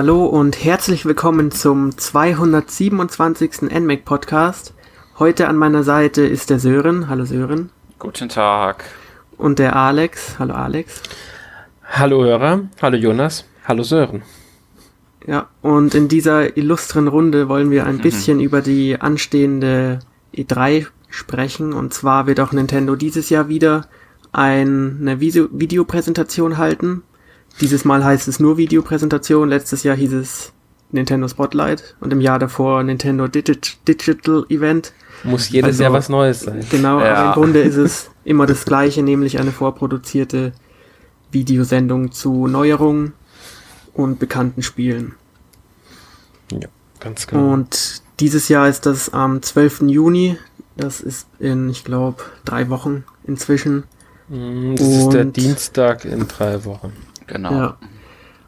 Hallo und herzlich willkommen zum 227. NMAC Podcast. Heute an meiner Seite ist der Sören. Hallo Sören. Guten Tag. Und der Alex. Hallo Alex. Hallo Hörer. Hallo Jonas. Hallo Sören. Ja, und in dieser illustren Runde wollen wir ein mhm. bisschen über die anstehende E3 sprechen. Und zwar wird auch Nintendo dieses Jahr wieder eine Video Videopräsentation halten dieses Mal heißt es nur Videopräsentation. Letztes Jahr hieß es Nintendo Spotlight und im Jahr davor Nintendo Digi Digital Event. Muss jedes also, Jahr was Neues sein. Genau, ja. aber im Grunde ist es immer das Gleiche, nämlich eine vorproduzierte Videosendung zu Neuerungen und bekannten Spielen. Ja, ganz genau. Und dieses Jahr ist das am 12. Juni. Das ist in, ich glaube, drei Wochen inzwischen. Mm, das und ist der Dienstag in drei Wochen. Genau. Ja.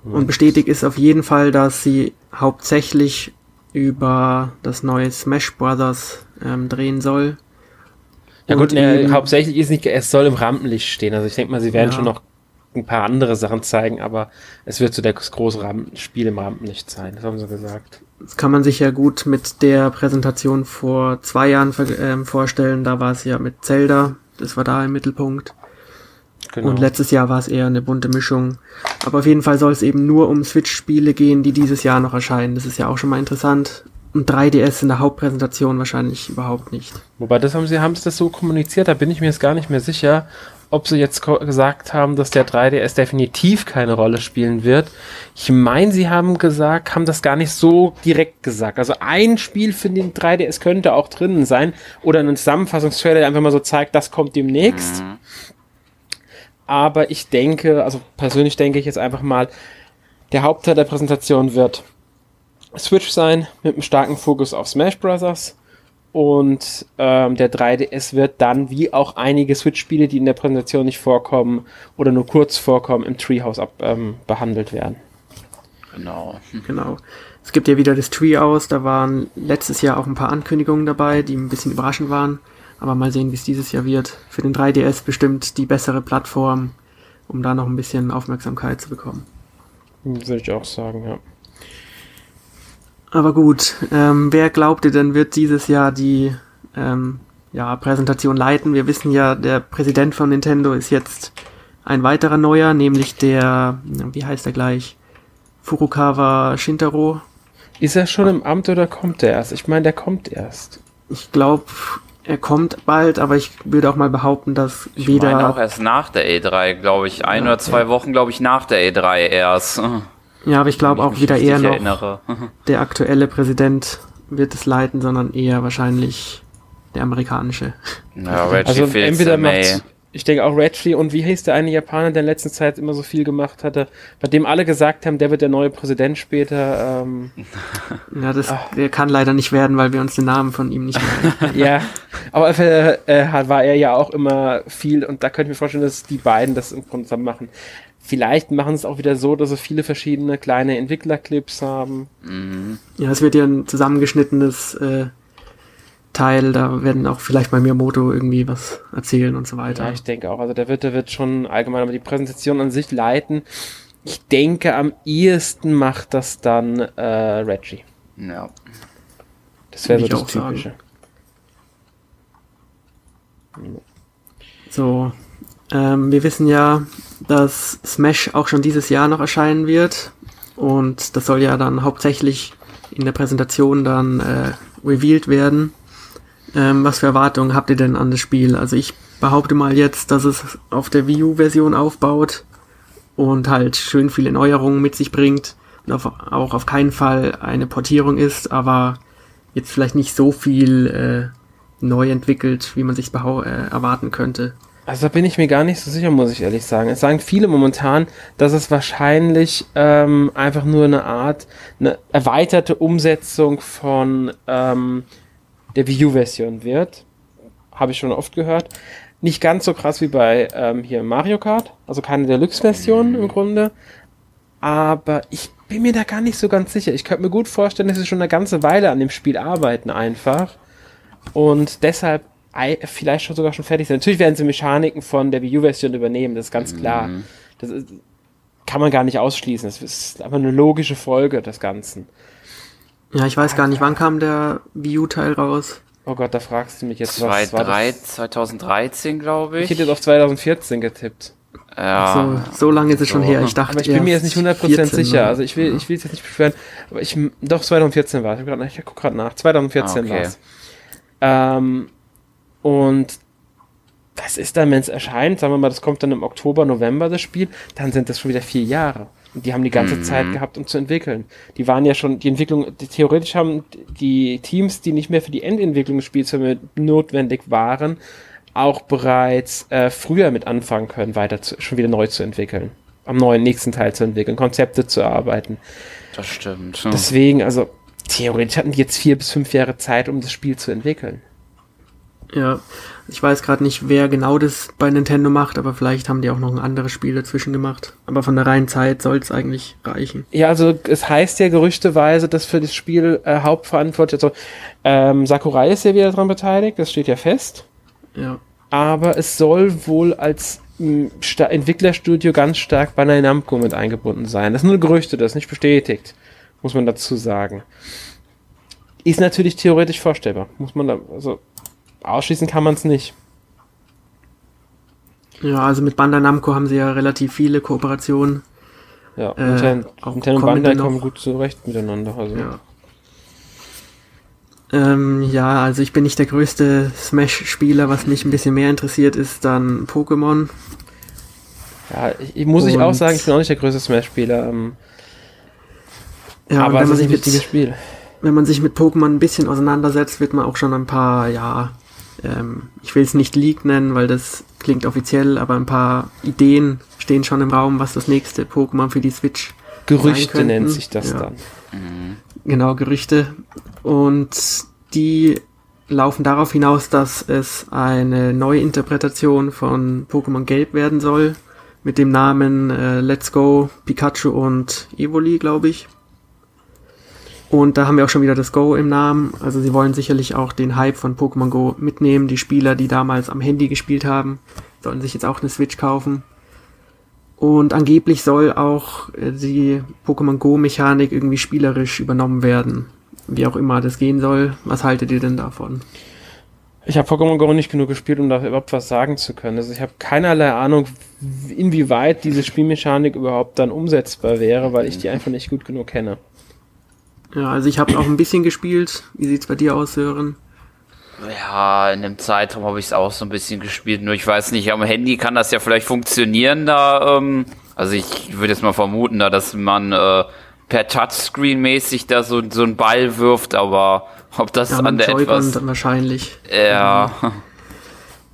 Und bestätigt ist auf jeden Fall, dass sie hauptsächlich über das neue Smash Brothers ähm, drehen soll. Ja gut, ne, hauptsächlich ist nicht, es soll im Rampenlicht stehen. Also ich denke mal, sie werden ja. schon noch ein paar andere Sachen zeigen, aber es wird so das große Rampen Spiel im Rampenlicht sein, das haben sie gesagt. Das kann man sich ja gut mit der Präsentation vor zwei Jahren äh, vorstellen. Da war es ja mit Zelda, das war da im Mittelpunkt. Genau. Und letztes Jahr war es eher eine bunte Mischung. Aber auf jeden Fall soll es eben nur um Switch-Spiele gehen, die dieses Jahr noch erscheinen. Das ist ja auch schon mal interessant. Und 3DS in der Hauptpräsentation wahrscheinlich überhaupt nicht. Wobei, das haben sie, haben sie das so kommuniziert, da bin ich mir jetzt gar nicht mehr sicher, ob sie jetzt gesagt haben, dass der 3DS definitiv keine Rolle spielen wird. Ich meine, sie haben gesagt, haben das gar nicht so direkt gesagt. Also ein Spiel für den 3DS könnte auch drinnen sein oder ein Zusammenfassungstrailer, der einfach mal so zeigt, das kommt demnächst. Mhm. Aber ich denke, also persönlich denke ich jetzt einfach mal, der Hauptteil der Präsentation wird Switch sein, mit einem starken Fokus auf Smash Bros. Und ähm, der 3DS wird dann, wie auch einige Switch-Spiele, die in der Präsentation nicht vorkommen oder nur kurz vorkommen, im Treehouse ab, ähm, behandelt werden. Genau. Genau. Es gibt ja wieder das Treehouse, da waren letztes Jahr auch ein paar Ankündigungen dabei, die ein bisschen überraschend waren. Aber mal sehen, wie es dieses Jahr wird. Für den 3DS bestimmt die bessere Plattform, um da noch ein bisschen Aufmerksamkeit zu bekommen. Würde ich auch sagen, ja. Aber gut, ähm, wer glaubt ihr denn, wird dieses Jahr die ähm, ja, Präsentation leiten? Wir wissen ja, der Präsident von Nintendo ist jetzt ein weiterer neuer, nämlich der, wie heißt er gleich? Furukawa Shintaro. Ist er schon im Amt oder kommt er erst? Ich meine, der kommt erst. Ich glaube, er kommt bald, aber ich würde auch mal behaupten, dass ich weder. Ich meine auch erst nach der E3, glaube ich. Ein ja, oder zwei ja. Wochen, glaube ich, nach der E3 erst. Ja, aber ich glaube auch wieder eher noch erinnere. der aktuelle Präsident wird es leiten, sondern eher wahrscheinlich der amerikanische. Ja, Reggie also entweder macht, ich denke auch Reggie und wie hieß der eine Japaner, der in letzter Zeit immer so viel gemacht hatte, bei dem alle gesagt haben, der wird der neue Präsident später. Ähm, ja, das der kann leider nicht werden, weil wir uns den Namen von ihm nicht merken. ja, aber äh, äh, war er ja auch immer viel und da könnte ich mir vorstellen, dass die beiden das im Grunde zusammen machen. Vielleicht machen es auch wieder so, dass sie viele verschiedene kleine Entwicklerclips haben. Mhm. Ja, es wird ja ein zusammengeschnittenes äh, Teil, da werden auch vielleicht bei Miyamoto irgendwie was erzählen und so weiter. Ja, ich denke auch. Also der wird, der wird schon allgemein aber die Präsentation an sich leiten. Ich denke, am ehesten macht das dann äh, Reggie. Ja. Das wäre so das Typische. Sagen. So, ähm, wir wissen ja, dass Smash auch schon dieses Jahr noch erscheinen wird. Und das soll ja dann hauptsächlich in der Präsentation dann äh, revealed werden. Ähm, was für Erwartungen habt ihr denn an das Spiel? Also ich behaupte mal jetzt, dass es auf der Wii U-Version aufbaut und halt schön viele Neuerungen mit sich bringt und auf, auch auf keinen Fall eine Portierung ist, aber jetzt vielleicht nicht so viel äh, neu entwickelt, wie man sich äh, erwarten könnte. Also da bin ich mir gar nicht so sicher, muss ich ehrlich sagen. Es sagen viele momentan, dass es wahrscheinlich ähm, einfach nur eine Art, eine erweiterte Umsetzung von ähm, der Wii U-Version wird. Habe ich schon oft gehört. Nicht ganz so krass wie bei ähm, hier Mario Kart, also keine Deluxe-Version im Grunde. Aber ich bin mir da gar nicht so ganz sicher. Ich könnte mir gut vorstellen, dass sie schon eine ganze Weile an dem Spiel arbeiten einfach. Und deshalb vielleicht schon sogar schon fertig sind. Natürlich werden sie Mechaniken von der Wii U-Version übernehmen, das ist ganz klar. Mhm. Das ist, kann man gar nicht ausschließen. Es ist aber eine logische Folge des Ganzen. Ja, ich weiß gar nicht, wann kam der Wii U-Teil raus? Oh Gott, da fragst du mich jetzt, Zwei, was war drei, das? 2013, glaube Ich ich. hätte jetzt auf 2014 getippt. ja. So, so lange ist es schon So. her. Ich dachte, Aber ich bin mir jetzt nicht 100% 14, sicher. ne? Also ich will, ich will es jetzt nicht beschweren. Aber ich, doch 2014 war es. Ich, grad- ich gucke gerade nach. 2014 Ah, war okay. es. Ähm, und das ist dann, wenn es erscheint, sagen wir mal, das kommt dann im Oktober, November das Spiel, dann sind das schon wieder vier Jahre. Und die haben die ganze Mhm. Zeit gehabt, um zu entwickeln. Die waren ja schon, die Entwicklung, die, theoretisch haben die Teams, die nicht mehr für die Endentwicklung des Spiels notwendig waren, auch bereits äh, früher mit anfangen können, weiter zu, schon wieder neu zu entwickeln. Am neuen nächsten Teil zu entwickeln, Konzepte zu erarbeiten. Das stimmt. Deswegen, also theoretisch hatten die jetzt vier bis fünf Jahre Zeit, um das Spiel zu entwickeln. Ja, ich weiß gerade nicht, wer genau das bei Nintendo macht, aber vielleicht haben die auch noch ein anderes Spiel dazwischen gemacht. Aber von der reinen Zeit soll es eigentlich reichen. Ja, also es heißt ja gerüchteweise, dass für das Spiel äh, hauptverantwortlich, also ähm, Sakurai ist ja wieder daran beteiligt, das steht ja fest. Ja. Aber es soll wohl als Sta- Entwicklerstudio ganz stark bei Namco mit eingebunden sein. Das sind nur Gerüchte, das ist nicht bestätigt, muss man dazu sagen. Ist natürlich theoretisch vorstellbar, muss man da, also ausschließen kann man es nicht. Ja, also mit Bandai Namco haben sie ja relativ viele Kooperationen. Ja, Äh, Nintendo, Nintendo und Bandai noch. kommen gut zurecht miteinander. Also. Ja. Ähm, ja, also ich bin nicht der größte Smash-Spieler. Was mich ein bisschen mehr interessiert, ist dann Pokémon. Ja, ich, ich muss ich auch Und- sagen, ich bin auch nicht der größte Smash-Spieler. Ähm, Ja, aber und wenn man, mit, wenn man sich mit Pokémon ein bisschen auseinandersetzt, wird man auch schon ein paar, ja, ähm, ich will es nicht Leak nennen, weil das klingt offiziell, aber ein paar Ideen stehen schon im Raum, was das nächste Pokémon für die Switch Gerüchte nennt sich das Ja. dann. Genau, Gerüchte. Und die laufen darauf hinaus, dass es eine Neuinterpretation von Pokémon Gelb werden soll. Mit dem Namen äh, Let's Go Pikachu und Evoli, glaube ich. Und da haben wir auch schon wieder das Go im Namen. Also sie wollen sicherlich auch den Hype von Pokémon Go mitnehmen. Die Spieler, die damals am Handy gespielt haben, sollen sich jetzt auch eine Switch kaufen. Und angeblich soll auch äh, die Pokémon Go-Mechanik irgendwie spielerisch übernommen werden. Wie auch immer das gehen soll. Was haltet ihr denn davon? Ich habe Pokémon Go nicht genug gespielt, um da überhaupt was sagen zu können. Also ich habe keinerlei Ahnung, inwieweit diese Spielmechanik überhaupt dann umsetzbar wäre, weil ich die einfach nicht gut genug kenne. Ja, also ich habe auch ein bisschen gespielt. Wie sieht's bei dir aus, Sören? Ja, in dem Zeitraum habe ich es auch so ein bisschen gespielt. Nur ich weiß nicht, am Handy kann das ja vielleicht funktionieren da. Ähm, also ich würde jetzt mal vermuten, da, dass man äh, per Touchscreen mäßig da so, so einen Ball wirft, aber ob das Ja, an der etwas. wahrscheinlich. Ja.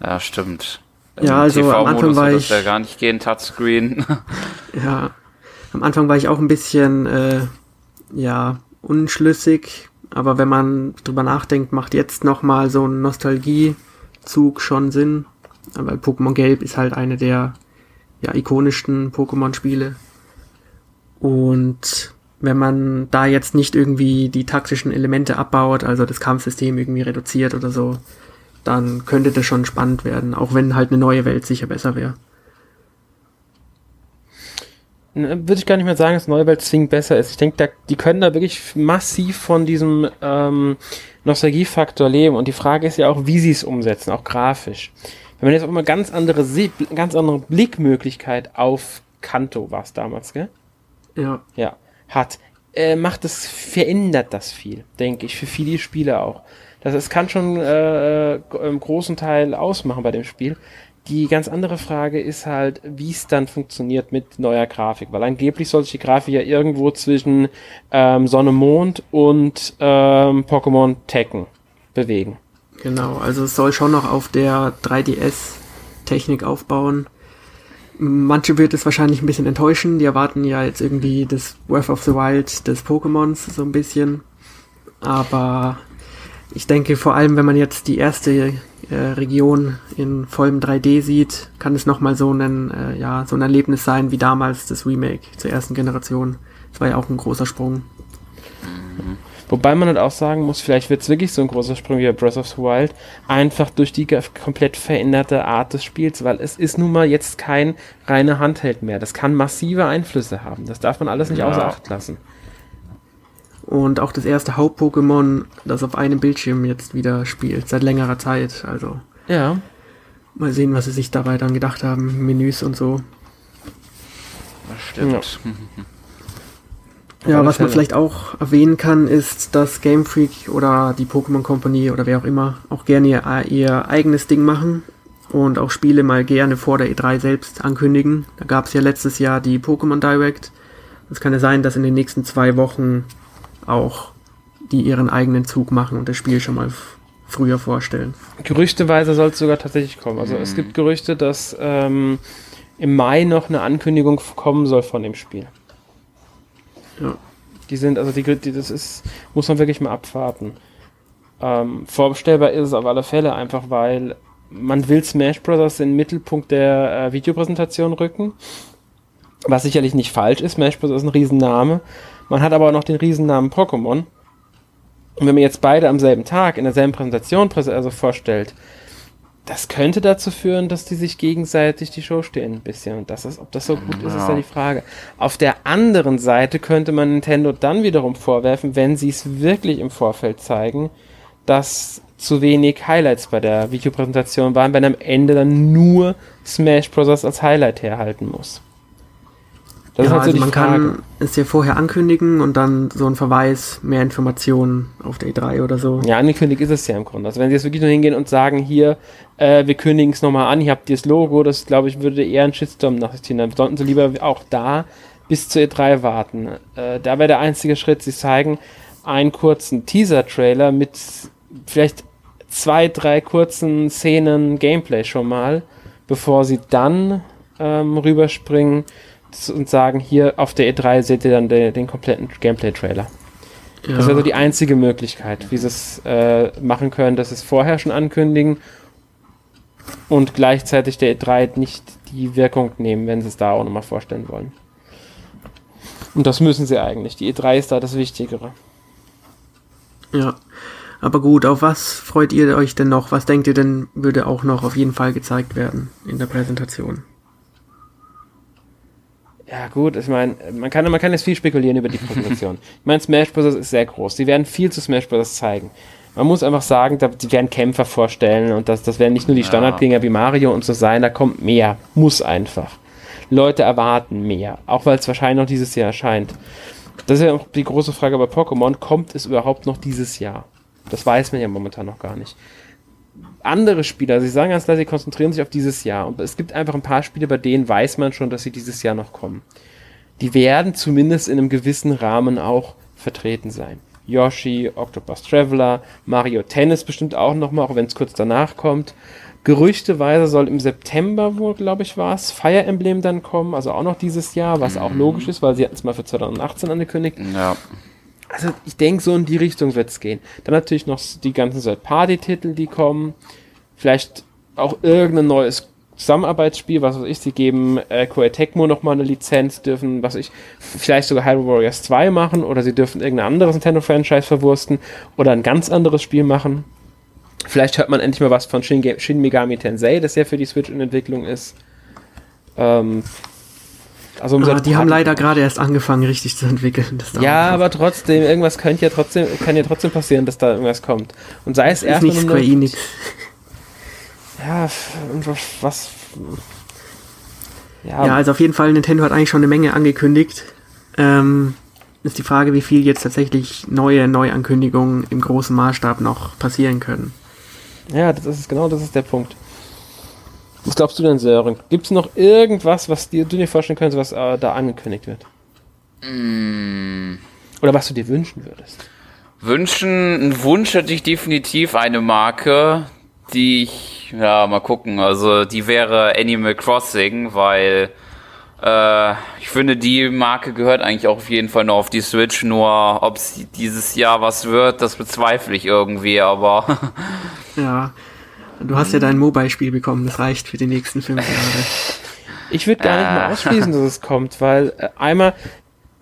Ja, stimmt. Ja, Im also am Anfang war ich- ja gar nicht gehen, Touchscreen. Ja, am Anfang war ich auch ein bisschen, äh, ja, unschlüssig. Aber wenn man drüber nachdenkt, macht jetzt nochmal so ein Nostalgiezug schon Sinn. Weil Pokémon Gelb ist halt eine der ja, ikonischsten Pokémon-Spiele. Und wenn man da jetzt nicht irgendwie die taktischen Elemente abbaut, also das Kampfsystem irgendwie reduziert oder so, dann könnte das schon spannend werden, auch wenn halt eine neue Welt sicher besser wäre. Würde ich gar nicht mehr sagen, dass Neue Welt zwingend besser ist. Ich denke, da, die können da wirklich massiv von diesem ähm, Nostalgiefaktor leben. Und die Frage ist ja auch, wie sie es umsetzen, auch grafisch. Wenn man jetzt auch mal ganz andere, ganz andere Blickmöglichkeit auf Kanto war es damals, gell? Ja. ja, hat, äh, macht es, verändert das viel, denke ich, für viele Spieler auch. Das es kann schon äh, äh, im großen Teil ausmachen bei dem Spiel. Die ganz andere Frage ist halt, wie es dann funktioniert mit neuer Grafik, weil angeblich soll sich die Grafik ja irgendwo zwischen ähm, Sonne, Mond und ähm, Pokémon Tekken bewegen. Genau, also es soll schon noch auf der 3DS-Technik aufbauen. Manche wird es wahrscheinlich ein bisschen enttäuschen. Die erwarten ja jetzt irgendwie das Breath of the Wild des Pokémons so ein bisschen. Aber ich denke, vor allem, wenn man jetzt die erste äh, Region in vollem 3D sieht, kann es nochmal so ein, äh, ja, so ein Erlebnis sein wie damals das Remake zur ersten Generation. Das war ja auch ein großer Sprung. Wobei man halt auch sagen muss, vielleicht wird es wirklich so ein großer Sprung wie bei Breath of the Wild, einfach durch die komplett veränderte Art des Spiels, weil es ist nun mal jetzt kein reiner Handheld mehr. Das kann massive Einflüsse haben. Das darf man alles nicht ja. außer Acht lassen. Und auch das erste Haupt-Pokémon, das auf einem Bildschirm jetzt wieder spielt, seit längerer Zeit. Also. Ja. Mal sehen, was sie sich dabei dann gedacht haben, Menüs und so. Das stimmt. Ja, ja was man vielleicht auch erwähnen kann, ist, dass Game Freak oder die Pokémon Company oder wer auch immer auch gerne ihr, ihr eigenes Ding machen und auch Spiele mal gerne vor der E3 selbst ankündigen. Da gab es ja letztes Jahr die Pokémon Direct. Es kann ja sein, dass in den nächsten zwei Wochen auch die ihren eigenen Zug machen und das Spiel schon mal früher vorstellen. Gerüchteweise soll es sogar tatsächlich kommen. Also mhm. es gibt Gerüchte, dass ähm, im Mai noch eine Ankündigung kommen soll von dem Spiel. Ja. Die sind, also die, die das ist, muss man wirklich mal abwarten. Ähm, vorstellbar ist es auf alle Fälle einfach, weil man will Smash Bros. in den Mittelpunkt der äh, Videopräsentation rücken. Was sicherlich nicht falsch ist. Smash Bros. ist ein Riesenname. Man hat aber auch noch den Riesennamen Pokémon. Und wenn man jetzt beide am selben Tag in derselben Präsentation also vorstellt, das könnte dazu führen, dass die sich gegenseitig die Show stehen ein bisschen. Und das ist, ob das so gut ist, ist ja die Frage. Auf der anderen Seite könnte man Nintendo dann wiederum vorwerfen, wenn sie es wirklich im Vorfeld zeigen, dass zu wenig Highlights bei der Videopräsentation waren, wenn am Ende dann nur Smash Bros. als Highlight herhalten muss. Das ja, ist halt so also man Frage. kann es ja vorher ankündigen und dann so ein Verweis, mehr Informationen auf der E3 oder so. Ja, angekündigt ist es ja im Grunde. Also wenn sie jetzt wirklich nur hingehen und sagen, hier, äh, wir kündigen es nochmal an, hier habt ihr das Logo, das glaube ich würde eher ein Shitstorm nach sich ziehen. Dann sollten sie lieber auch da bis zur E3 warten. Äh, da wäre der einzige Schritt, sie zeigen einen kurzen Teaser-Trailer mit vielleicht zwei, drei kurzen Szenen Gameplay schon mal, bevor sie dann ähm, rüberspringen und sagen, hier auf der E3 seht ihr dann den, den kompletten Gameplay-Trailer. Ja. Das wäre so die einzige Möglichkeit, wie sie es äh, machen können, dass sie es vorher schon ankündigen und gleichzeitig der E3 nicht die Wirkung nehmen, wenn sie es da auch nochmal vorstellen wollen. Und das müssen sie eigentlich. Die E3 ist da das Wichtigere. Ja. Aber gut, auf was freut ihr euch denn noch? Was denkt ihr denn, würde auch noch auf jeden Fall gezeigt werden in der Präsentation? Ja, gut, ich meine, man kann, man kann jetzt viel spekulieren über die Präsentation. ich meine, Smash Bros. ist sehr groß. Die werden viel zu Smash Bros. zeigen. Man muss einfach sagen, die werden Kämpfer vorstellen und das, das werden nicht nur die Standardgänger wie Mario und so sein, da kommt mehr. Muss einfach. Leute erwarten mehr, auch weil es wahrscheinlich noch dieses Jahr erscheint. Das ist ja auch die große Frage bei Pokémon, kommt es überhaupt noch dieses Jahr? Das weiß man ja momentan noch gar nicht andere Spiele, also sie sagen ganz klar, sie konzentrieren sich auf dieses Jahr. Und es gibt einfach ein paar Spiele, bei denen weiß man schon, dass sie dieses Jahr noch kommen. Die werden zumindest in einem gewissen Rahmen auch vertreten sein. Yoshi, Octopus Traveler, Mario Tennis bestimmt auch nochmal, auch wenn es kurz danach kommt. Gerüchteweise soll im September wohl, glaube ich, war es, Fire Emblem dann kommen, also auch noch dieses Jahr, was mhm. auch logisch ist, weil sie hatten es mal für 2018 angekündigt. Ja. Also ich denke, so in die Richtung wird es gehen. Dann natürlich noch die ganzen Third-Party-Titel, die kommen. Vielleicht auch irgendein neues Zusammenarbeitsspiel, was weiß ich, sie geben äh, Koei Tecmo nochmal eine Lizenz, dürfen, was ich, vielleicht sogar Hyrule Warriors 2 machen oder sie dürfen irgendein anderes Nintendo-Franchise verwursten oder ein ganz anderes Spiel machen. Vielleicht hört man endlich mal was von Shin, Shin Megami Tensei, das ja für die Switch in Entwicklung ist. Ähm, also um ah, die haben leider gerade erst angefangen, richtig zu entwickeln. ja, aber trotzdem, irgendwas könnte ja trotzdem, kann ja trotzdem passieren, dass da irgendwas kommt. Und sei es erst nicht Square Enix. Ja, was. Ja. ja, also auf jeden Fall, Nintendo hat eigentlich schon eine Menge angekündigt. Ähm, ist die Frage, wie viel jetzt tatsächlich neue Neuankündigungen im großen Maßstab noch passieren können. Ja, das ist genau das ist der Punkt. Was glaubst du denn, Sören? Gibt es noch irgendwas, was dir, du dir vorstellen könntest, was äh, da angekündigt wird? Mm. Oder was du dir wünschen würdest? Wünschen, ein Wunsch hätte ich definitiv eine Marke, die ich, ja, mal gucken, also die wäre Animal Crossing, weil äh, ich finde, die Marke gehört eigentlich auch auf jeden Fall noch auf die Switch, nur ob es dieses Jahr was wird, das bezweifle ich irgendwie, aber. ja, Du hast ja dein Mobile-Spiel bekommen, das reicht für die nächsten fünf Jahre. Ich würde gar nicht mal ausschließen, dass es kommt, weil äh, einmal,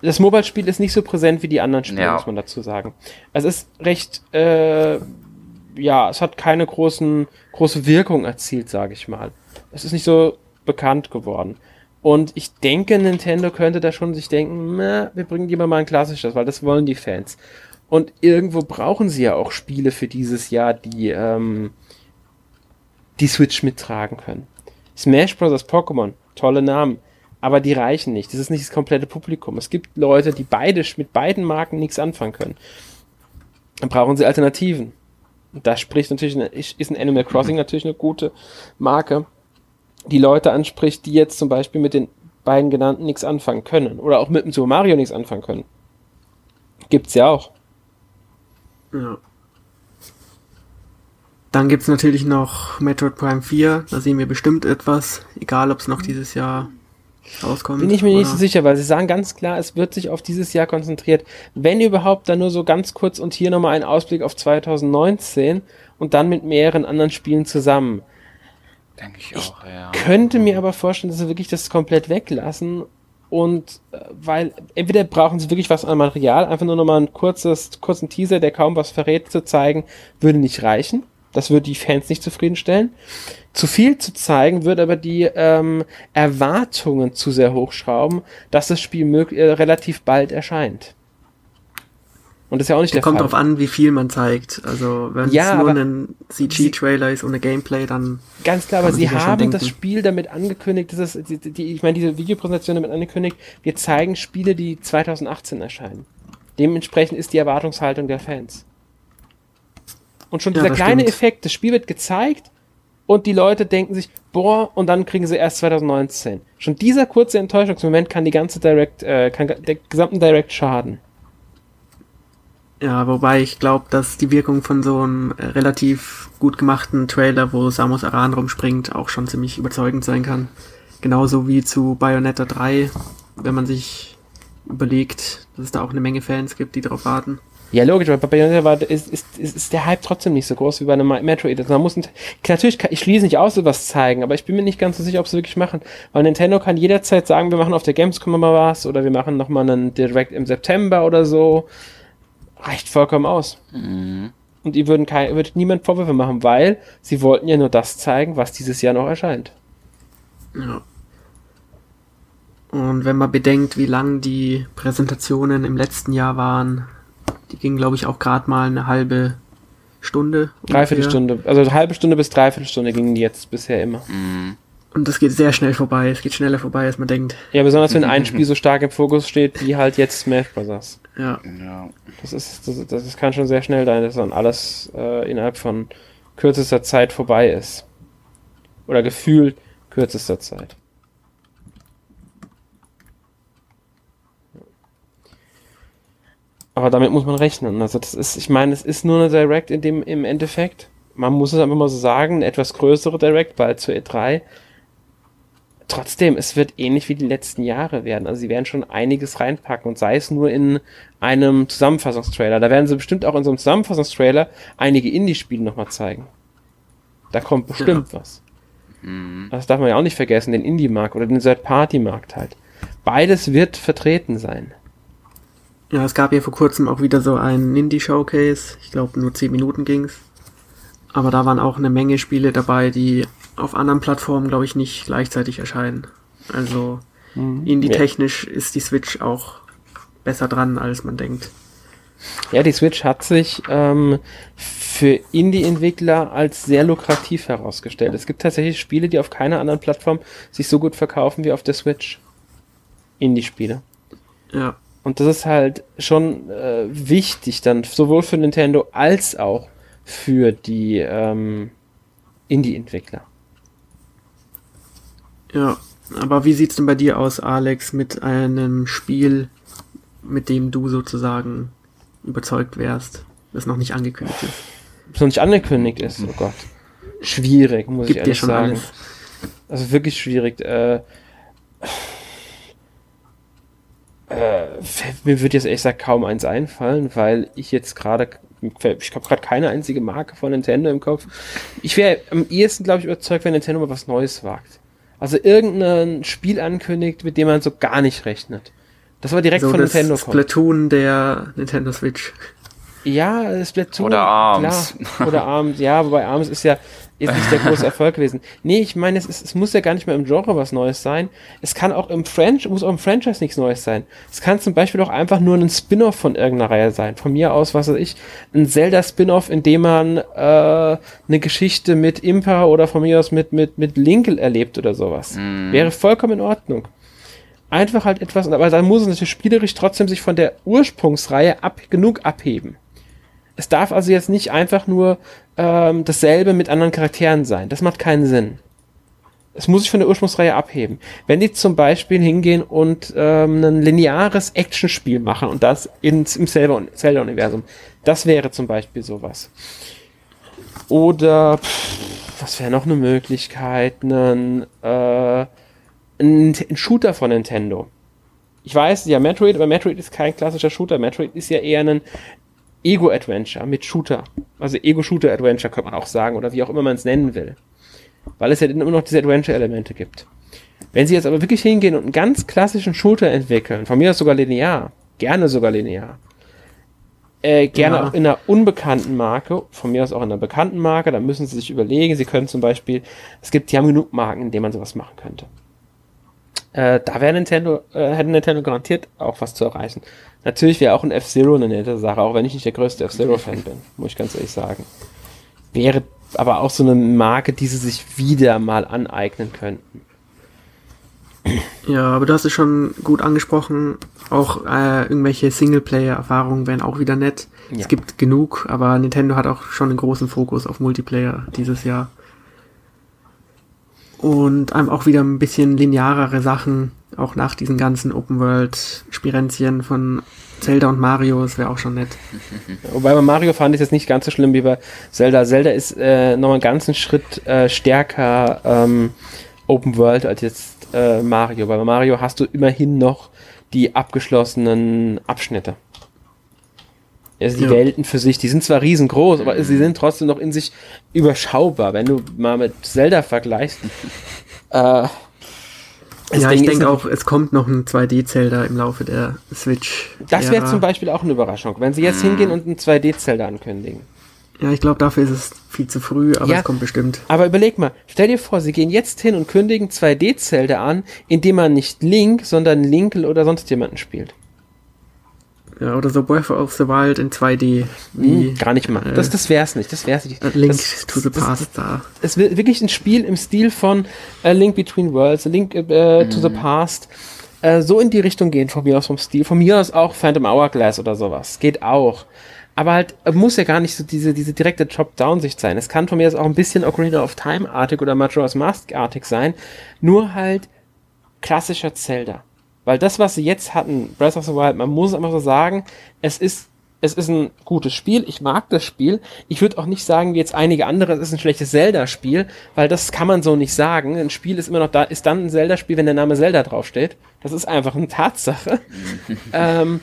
das Mobile-Spiel ist nicht so präsent wie die anderen Spiele, Ja. muss man dazu sagen. Es ist recht, äh, ja, es hat keine großen, große Wirkung erzielt, sage ich mal. Es ist nicht so bekannt geworden. Und ich denke, Nintendo könnte da schon sich denken, na, wir bringen lieber mal ein klassisches, weil das wollen die Fans. Und irgendwo brauchen sie ja auch Spiele für dieses Jahr, die ähm, die Switch mittragen können. Smash Bros. Pokémon, tolle Namen, aber die reichen nicht. Das ist nicht das komplette Publikum. Es gibt Leute, die beide mit beiden Marken nichts anfangen können. Dann brauchen sie Alternativen. Und da spricht natürlich, ist ein Animal Crossing natürlich eine gute Marke, die Leute anspricht, die jetzt zum Beispiel mit den beiden genannten nichts anfangen können. Oder auch mit dem Super Mario nichts anfangen können. Gibt's ja auch. Ja. Dann gibt's natürlich noch Metroid Prime 4. Da sehen wir bestimmt etwas, egal ob es noch dieses Jahr rauskommt. Bin ich mir nicht oder- so sicher, weil sie sagen ganz klar, es wird sich auf dieses Jahr konzentriert. Wenn überhaupt, dann nur so ganz kurz und hier nochmal ein Ausblick auf 2019 und dann mit mehreren anderen Spielen zusammen. Denke ich auch, ja. Könnte mir aber vorstellen, dass sie wirklich das komplett weglassen und äh, weil entweder brauchen sie wirklich was an Material, einfach nur nochmal ein kurzes, kurzen Teaser, der kaum was verrät, zu zeigen, würde nicht reichen. Das würde die Fans nicht zufriedenstellen. Zu viel zu zeigen würde aber die ähm, Erwartungen zu sehr hochschrauben, dass das Spiel mög äh, relativ bald erscheint. Und das ist ja auch nicht Der der kommt Fall. drauf an, wie viel man zeigt. Also wenn Ja, es nur ein CG-Trailer ist ohne Gameplay, dann Ganz klar, aber sie haben das. Spiel damit angekündigt, das ist, die, die, ich meine, diese Videopräsentation damit angekündigt, wir zeigen Spiele, die 2018 erscheinen. Dementsprechend ist die Erwartungshaltung der Fans. Und schon Ja, dieser kleine stimmt. Effekt, das Spiel wird gezeigt und die Leute denken sich, boah, und dann kriegen sie erst 2019. Schon dieser kurze Enttäuschungsmoment kann die ganze Direct, äh, kann der gesamten Direct schaden. Ja, wobei ich glaube, dass die Wirkung von so einem äh, relativ gut gemachten Trailer, wo Samus Aran rumspringt, auch schon ziemlich überzeugend sein kann. Genauso wie zu Bayonetta 3, wenn man sich überlegt, dass es da auch eine Menge Fans gibt, die darauf warten. Ja, logisch, aber bei Bayonetta war, ist, ist, ist, ist der Hype trotzdem nicht so groß wie bei einem Metroid. Also man muss, nicht- natürlich, kann, ich schließe nicht aus, sowas zeigen, aber ich bin mir nicht ganz so sicher, ob sie wirklich machen. Weil Nintendo kann jederzeit sagen, wir machen auf der Gamescom mal was oder wir machen nochmal einen Direct im September oder so. Reicht vollkommen aus. Mhm. Und die würden kein, würde niemand Vorwürfe machen, weil sie wollten ja nur das zeigen, was dieses Jahr noch erscheint. Ja. Und wenn man bedenkt, wie lang die Präsentationen im letzten Jahr waren, die gingen, glaube ich, auch gerade mal eine halbe Stunde. Dreiviertelstunde, also eine halbe Stunde bis Dreiviertelstunde gingen die jetzt bisher immer. Mhm. Und das geht sehr schnell vorbei. Es geht schneller vorbei, als man denkt. Ja, besonders wenn ein Spiel so stark im Fokus steht, wie halt jetzt Smash Bros. Ja. Ja. Das ist, das, das kann schon sehr schnell sein, dass dann alles äh, innerhalb von kürzester Zeit vorbei ist. Oder gefühlt kürzester Zeit. Aber damit muss man rechnen. Also das ist, ich meine, es ist nur eine Direct in dem, im Endeffekt. Man muss es einfach mal so sagen, eine etwas größere Direct, bald zur E3. Trotzdem, es wird ähnlich wie die letzten Jahre werden. Also sie werden schon einiges reinpacken und sei es nur in einem Zusammenfassungstrailer. Da werden sie bestimmt auch in so einem Zusammenfassungstrailer einige Indie-Spiele nochmal zeigen. Da kommt bestimmt was. Mhm. Das darf man ja auch nicht vergessen, den Indie-Markt oder den Third-Party-Markt halt. Beides wird vertreten sein. Ja, es gab ja vor kurzem auch wieder so einen Indie-Showcase. Ich glaube, nur 10 Minuten ging's. Aber da waren auch eine Menge Spiele dabei, die auf anderen Plattformen, glaube ich, nicht gleichzeitig erscheinen. Also indie-technisch ist die Switch auch besser dran, als man denkt. Ja, die Switch hat sich ähm, für Indie-Entwickler als sehr lukrativ herausgestellt. Es gibt tatsächlich Spiele, die auf keiner anderen Plattform sich so gut verkaufen wie auf der Switch. Indie-Spiele. Ja, Und das ist halt schon äh, wichtig dann, sowohl für Nintendo als auch für die ähm, Indie-Entwickler. ja. Aber wie sieht's denn bei dir aus, Alex, mit einem Spiel, mit dem du sozusagen überzeugt wärst, das noch nicht angekündigt ist? Was noch nicht angekündigt ist, oh Gott. Schwierig, muss ich Gibt dir ehrlich schon sagen. alles. Also wirklich schwierig. Äh, äh, mir wird jetzt ehrlich gesagt kaum eins einfallen, weil ich jetzt gerade, ich habe gerade keine einzige Marke von Nintendo im Kopf. Ich wäre am ehesten, glaube ich, überzeugt, wenn Nintendo mal was Neues wagt. Also irgendein Spiel ankündigt, mit dem man so gar nicht rechnet. Das war direkt so von das Nintendo kommt. Splatoon der Nintendo Switch. Ja, Splatoon. Oder Arms. Klar. Oder Arms, ja, wobei Arms ist ja ist nicht der große Erfolg gewesen. Nee, ich meine, es, ist, es muss ja gar nicht mehr im Genre was Neues sein. Es kann auch im Franchise, muss auch im Franchise nichts Neues sein. Es kann zum Beispiel auch einfach nur ein Spin-off von irgendeiner Reihe sein. Von mir aus, was weiß ich, ein Zelda-Spin-off, in dem man äh, eine Geschichte mit Impa oder von mir aus mit, mit, mit Linkel erlebt oder sowas. Mhm. Wäre vollkommen in Ordnung. Einfach halt etwas, aber dann muss es natürlich spielerisch trotzdem sich von der Ursprungsreihe ab, genug abheben. Es darf also jetzt nicht einfach nur ähm, dasselbe mit anderen Charakteren sein. Das macht keinen Sinn. Es muss sich von der Ursprungsreihe abheben. Wenn die zum Beispiel hingehen und ähm, ein lineares Actionspiel machen und das ins, im Zelda- Zelda-Universum, das wäre zum Beispiel sowas. Oder, pff, was wäre noch eine Möglichkeit? Einen, äh, ein, ein Shooter von Nintendo. Ich weiß, ja, Metroid, aber Metroid ist kein klassischer Shooter. Metroid ist ja eher ein Ego-Adventure mit Shooter. Also Ego-Shooter-Adventure könnte man auch sagen, oder wie auch immer man es nennen will. Weil es ja immer noch diese Adventure-Elemente gibt. Wenn sie jetzt aber wirklich hingehen und einen ganz klassischen Shooter entwickeln, von mir aus sogar linear, gerne sogar linear, äh, gerne Ja. auch in einer unbekannten Marke, von mir aus auch in einer bekannten Marke, dann müssen sie sich überlegen, sie können zum Beispiel, es gibt, die haben genug Marken, in denen man sowas machen könnte. Äh, da wäre Nintendo, äh, hätte Nintendo garantiert auch was zu erreichen. Natürlich wäre auch ein F-Zero eine nette Sache, auch wenn ich nicht der größte F-Zero-Fan bin, muss ich ganz ehrlich sagen. Wäre aber auch so eine Marke, die sie sich wieder mal aneignen könnten. Ja, aber du hast es schon gut angesprochen. Auch äh, irgendwelche Singleplayer-Erfahrungen wären auch wieder nett. Ja. Es gibt genug, aber Nintendo hat auch schon einen großen Fokus auf Multiplayer dieses Jahr. Und einem auch wieder ein bisschen linearere Sachen, auch nach diesen ganzen Open-World-Spirenzien von Zelda und Mario, das wäre auch schon nett. Wobei bei Mario fand ich es jetzt nicht ganz so schlimm wie bei Zelda. Zelda ist äh, nochmal einen ganzen Schritt äh, stärker ähm, Open World als jetzt äh, Mario. Weil bei Mario hast du immerhin noch die abgeschlossenen Abschnitte. Also die Ja. Welten für sich, die sind zwar riesengroß, aber sie sind trotzdem noch in sich überschaubar. Wenn du mal mit Zelda vergleichst, äh, ja, Ding ich denke auch, es kommt noch ein 2D-Zelda im Laufe der Switch. Das wäre Ära. zum Beispiel auch eine Überraschung, wenn sie jetzt hingehen und ein 2D-Zelda ankündigen. Ja, ich glaube, dafür ist es viel zu früh, aber Ja. es kommt bestimmt. Aber überleg mal, stell dir vor, sie gehen jetzt hin und kündigen 2D-Zelda an, indem man nicht Link, sondern Linkel oder sonst jemanden spielt. Ja, oder so Breath of the Wild in 2D. Wie Hm, gar nicht mal. äh, Das, das wär's nicht. Das wär's nicht. äh, Link das, to the Past da. Es wird wirklich ein Spiel im Stil von A Link Between Worlds, A Link äh, to the Past. Äh, so in die Richtung gehen, von mir aus vom Stil. Von mir aus auch Phantom Hourglass oder sowas. Geht auch. Aber halt, äh, muss ja gar nicht so diese, diese direkte Top-Down-Sicht sein. Es kann von mir aus auch ein bisschen Ocarina of Time-artig oder Majora's Mask-artig sein. Nur halt klassischer Zelda. Weil das, was sie jetzt hatten, Breath of the Wild, man muss einfach so sagen, es ist, es ist ein gutes Spiel. Ich mag das Spiel. Ich würde auch nicht sagen, wie jetzt einige andere, es ist ein schlechtes Zelda-Spiel, weil das kann man so nicht sagen. Ein Spiel ist immer noch da, ist dann ein Zelda-Spiel, wenn der Name Zelda draufsteht. Das ist einfach eine Tatsache. ähm,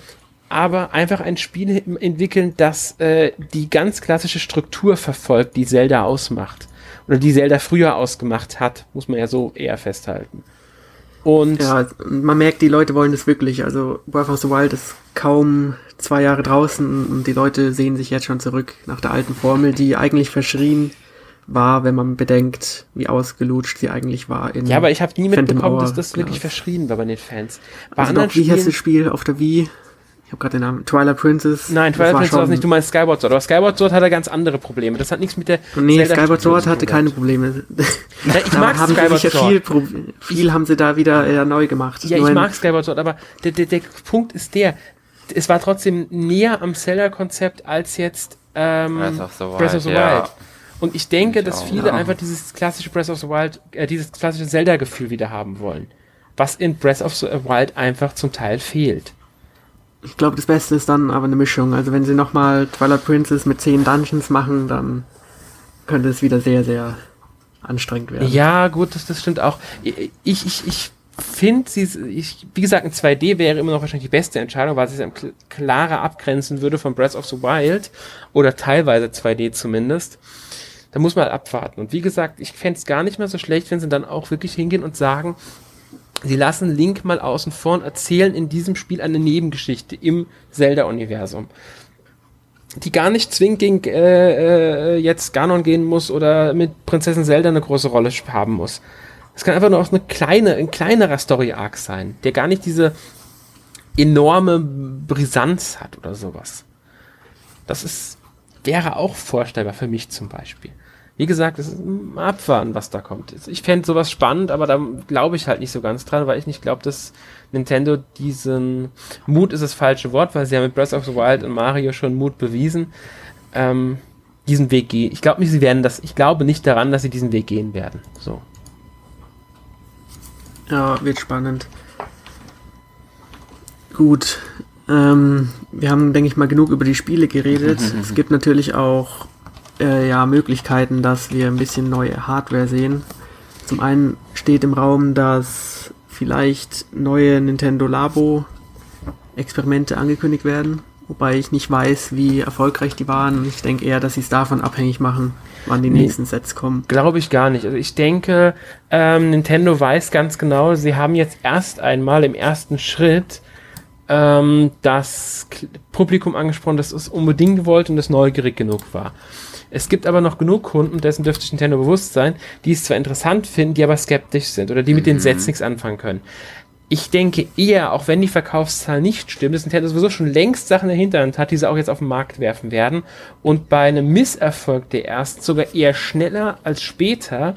aber einfach ein Spiel entwickeln, das äh, die ganz klassische Struktur verfolgt, die Zelda ausmacht. Oder die Zelda früher ausgemacht hat, muss man ja so eher festhalten. Und Ja, man merkt, die Leute wollen das wirklich. Also Breath of the Wild ist kaum zwei Jahre draußen und die Leute sehen sich jetzt schon zurück nach der alten Formel, die eigentlich verschrien war, wenn man bedenkt, wie ausgelutscht sie eigentlich war. In Ja, aber ich habe nie Phantom mitbekommen, dass Hour, das wirklich klar. verschrien war bei den Fans. Bei also anderen doch, wie heißt Spielen, das Spiel auf der Wii? Habe gerade den Namen. Twilight Princess. nein, Das Twilight war Princess war es nicht, du meinst Skyward Sword. Aber Skyward Sword hatte ganz andere Probleme. Das hat nichts mit der Nee, Zelda- Skyward Sword hatte keine. Probleme. Ja, ich Da mag haben sie Skyward sicher Sword. viel, Pro viel haben sie da wieder äh, neu gemacht. Ja, Nur ich mag Skyward Sword, aber der, der, der Punkt ist der, es war trotzdem näher am Zelda-Konzept als jetzt ähm, Breath of the Wild, Breath of the ja. Wild. Und ich denke, Ich dass auch, viele ja. einfach dieses klassische Breath of the Wild, äh, dieses klassische Zelda-Gefühl wieder haben wollen. Was in Breath of the Wild einfach zum Teil fehlt. Ich glaube, das Beste ist dann aber eine Mischung. Also wenn sie nochmal Twilight Princess mit 10 Dungeons machen, dann könnte es wieder sehr, sehr anstrengend werden. Ja, gut, das, das stimmt auch. Ich, ich, ich finde, wie gesagt, ein 2D wäre immer noch wahrscheinlich die beste Entscheidung, weil es kl- klarer abgrenzen würde von Breath of the Wild oder teilweise 2D zumindest. Da muss man halt abwarten. Und wie gesagt, ich fände es gar nicht mehr so schlecht, wenn sie dann auch wirklich hingehen und sagen, Sie lassen Link mal außen vor und erzählen in diesem Spiel eine Nebengeschichte im Zelda-Universum die gar nicht zwingend gegen äh, äh, jetzt Ganon gehen muss oder mit Prinzessin Zelda eine große Rolle haben muss. Es kann einfach nur auch eine kleine, ein kleinerer Story-Arc sein, der gar nicht diese enorme Brisanz hat oder sowas. Das ist, wäre auch vorstellbar für mich zum Beispiel. Wie gesagt, es ist abwarten, was da kommt. Ich fände sowas spannend, aber da glaube ich halt nicht so ganz dran, weil ich nicht glaube, dass Nintendo diesen Mut ist das falsche Wort, weil sie ja mit Breath of the Wild und Mario schon Mut bewiesen, ähm, diesen Weg gehen. Ich glaube nicht, sie werden das, ich glaube nicht daran, dass sie diesen Weg gehen werden. So. Ja, wird spannend. Gut. Ähm, wir haben, denke ich mal, genug über die Spiele geredet. es gibt natürlich auch äh, ja, Möglichkeiten, dass wir ein bisschen neue Hardware sehen. Zum einen steht im Raum, dass vielleicht neue Nintendo Labo Experimente angekündigt werden, wobei ich nicht weiß, wie erfolgreich die waren. Ich denke eher, dass sie es davon abhängig machen, wann die nee, nächsten Sets kommen. Glaube ich gar nicht. Also ich denke, ähm, Nintendo weiß ganz genau, sie haben jetzt erst einmal im ersten Schritt ähm, das Publikum angesprochen, das es unbedingt wollte und das neugierig genug war. Es gibt aber noch genug Kunden, dessen dürfte sich Nintendo bewusst sein, die es zwar interessant finden, die aber skeptisch sind oder die mit den mhm. Sets nichts anfangen können. Ich denke eher, auch wenn die Verkaufszahl nicht stimmt, dass Nintendo sowieso schon längst Sachen in der Hinterhand hat, die sie auch jetzt auf den Markt werfen werden und bei einem Misserfolg der ersten sogar eher schneller als später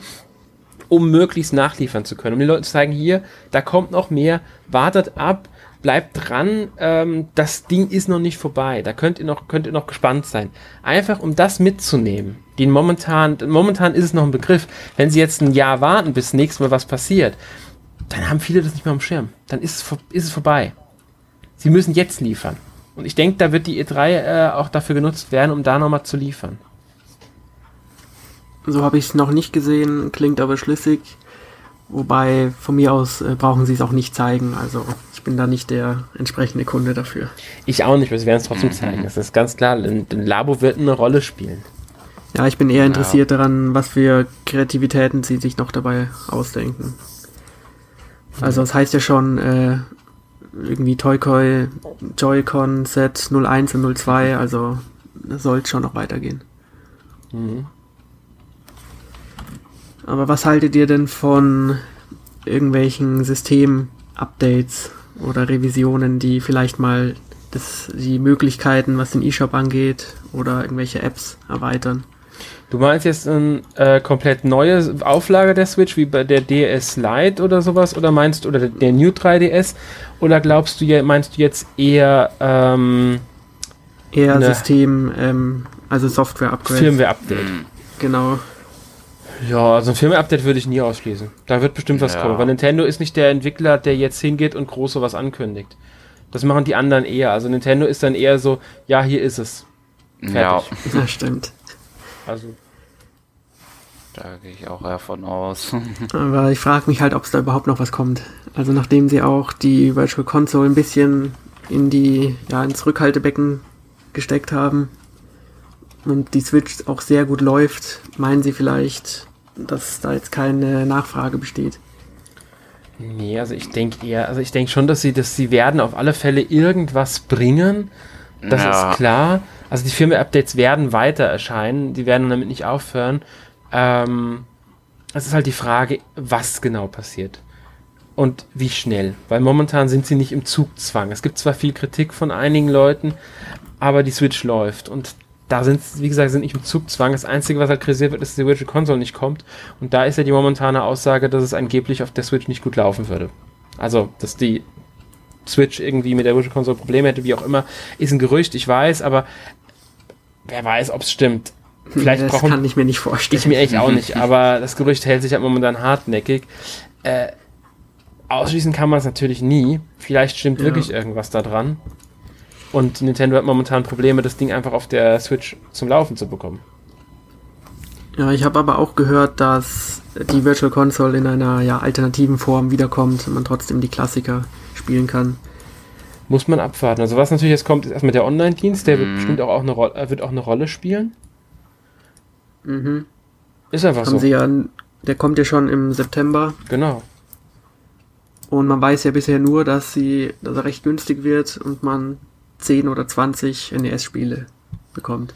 um möglichst nachliefern zu können. Um den Leuten zu zeigen, hier, da kommt noch mehr, wartet ab, bleibt dran, ähm, das Ding ist noch nicht vorbei. Da könnt ihr noch, könnt ihr noch gespannt sein. Einfach um das mitzunehmen. Den momentan, momentan ist es noch ein Begriff. Wenn sie jetzt ein Jahr warten, bis nächstes Mal was passiert, dann haben viele das nicht mehr am Schirm. Dann ist es, ist es vorbei. Sie müssen jetzt liefern. Und ich denke, da wird die E3 äh, auch dafür genutzt werden, um da nochmal zu liefern. So habe ich es noch nicht gesehen, klingt aber schlüssig. Wobei von mir aus äh, brauchen sie es auch nicht zeigen. Also ich bin da nicht der entsprechende Kunde dafür. Ich auch nicht, aber sie werden es trotzdem mhm. zeigen. Das ist ganz klar. Ein, Labo wird eine Rolle spielen. Ja, ich bin eher interessiert ja. daran, was für Kreativitäten sie sich noch dabei ausdenken. Also es heißt ja schon äh, irgendwie Toykoi, Joy-Con Set 01 und 02, also soll es schon noch weitergehen. Mhm. Aber was haltet ihr denn von irgendwelchen System-Updates oder Revisionen, die vielleicht mal das, die Möglichkeiten, was den eShop angeht, oder irgendwelche Apps erweitern? Du meinst jetzt eine äh, komplett neue Auflage der Switch, wie bei der DS Lite oder sowas, oder meinst du, oder der, New 3DS, oder glaubst du, meinst du jetzt eher ähm, eher System, ähm, also Software-Upgrade? Firmware-Update. Genau. Ja, also ein Firmware-Update würde ich nie ausschließen. Da wird bestimmt was ja. kommen. Weil Nintendo ist nicht der Entwickler, der jetzt hingeht und groß sowas ankündigt. Das machen die anderen eher. Also Nintendo ist dann eher so, ja, hier ist es. Fertig. Ja, das stimmt. Also. Da gehe ich auch eher von aus. Aber ich frage mich halt, ob es da überhaupt noch was kommt. Also nachdem sie auch die Virtual Console ein bisschen in die, ja, ins Rückhaltebecken gesteckt haben und die Switch auch sehr gut läuft, meinen sie vielleicht, dass da jetzt keine Nachfrage besteht. Nee, also ich denke eher, also ich denke schon, dass sie, dass sie werden auf alle Fälle irgendwas bringen. Das ja. ist klar. Also die Firmware-Updates werden weiter erscheinen, die werden damit nicht aufhören. Ähm, es ist halt die Frage, was genau passiert. Und wie schnell. Weil momentan sind sie nicht im Zugzwang. Es gibt zwar viel Kritik von einigen Leuten, aber die Switch läuft. Und da sind, wie gesagt, sind nicht im Zugzwang. Das Einzige, was halt kritisiert wird, ist, dass die Virtual Console nicht kommt. Und da ist ja die momentane Aussage, dass es angeblich auf der Switch nicht gut laufen würde. Also, dass die Switch irgendwie mit der Virtual Console Probleme hätte, wie auch immer, ist ein Gerücht, ich weiß, aber wer weiß, ob es stimmt. Vielleicht das brauchen, kann ich mir nicht vorstellen. Ich mir echt auch nicht, aber das Gerücht hält sich halt momentan hartnäckig. Äh, ausschließen kann man es natürlich nie. Vielleicht stimmt ja. wirklich irgendwas da dran. Und Nintendo hat momentan Probleme, das Ding einfach auf der Switch zum Laufen zu bekommen. Ja, ich habe aber auch gehört, dass die Virtual Console in einer ja, alternativen Form wiederkommt und man trotzdem die Klassiker spielen kann. Muss man abwarten. Also was natürlich jetzt kommt, ist erstmal der Online-Dienst, der mhm. wird bestimmt auch, auch eine, äh, wird auch eine Rolle spielen. Mhm. Ist einfach Haben so. Sie ja, der kommt ja schon im September. Genau. Und man weiß ja bisher nur, dass sie, dass er recht günstig wird und man 10 oder 20 NES-Spiele bekommt.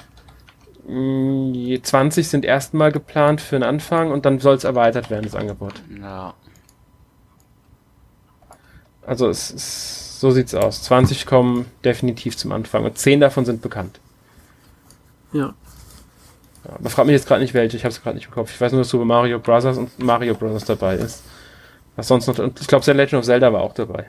Mm, Die 20 sind erstmal geplant für den Anfang und dann soll es erweitert werden, das Angebot. Ja. Also es ist, so sieht's aus. 20 kommen definitiv zum Anfang und 10 davon sind bekannt. Ja. Ja, man fragt mich jetzt gerade nicht welche, ich habe es gerade nicht im Kopf. Ich weiß nur, dass Super Mario Bros. und Mario Bros. dabei ist. Was sonst noch? Und ich glaube, The Legend of Zelda war auch dabei.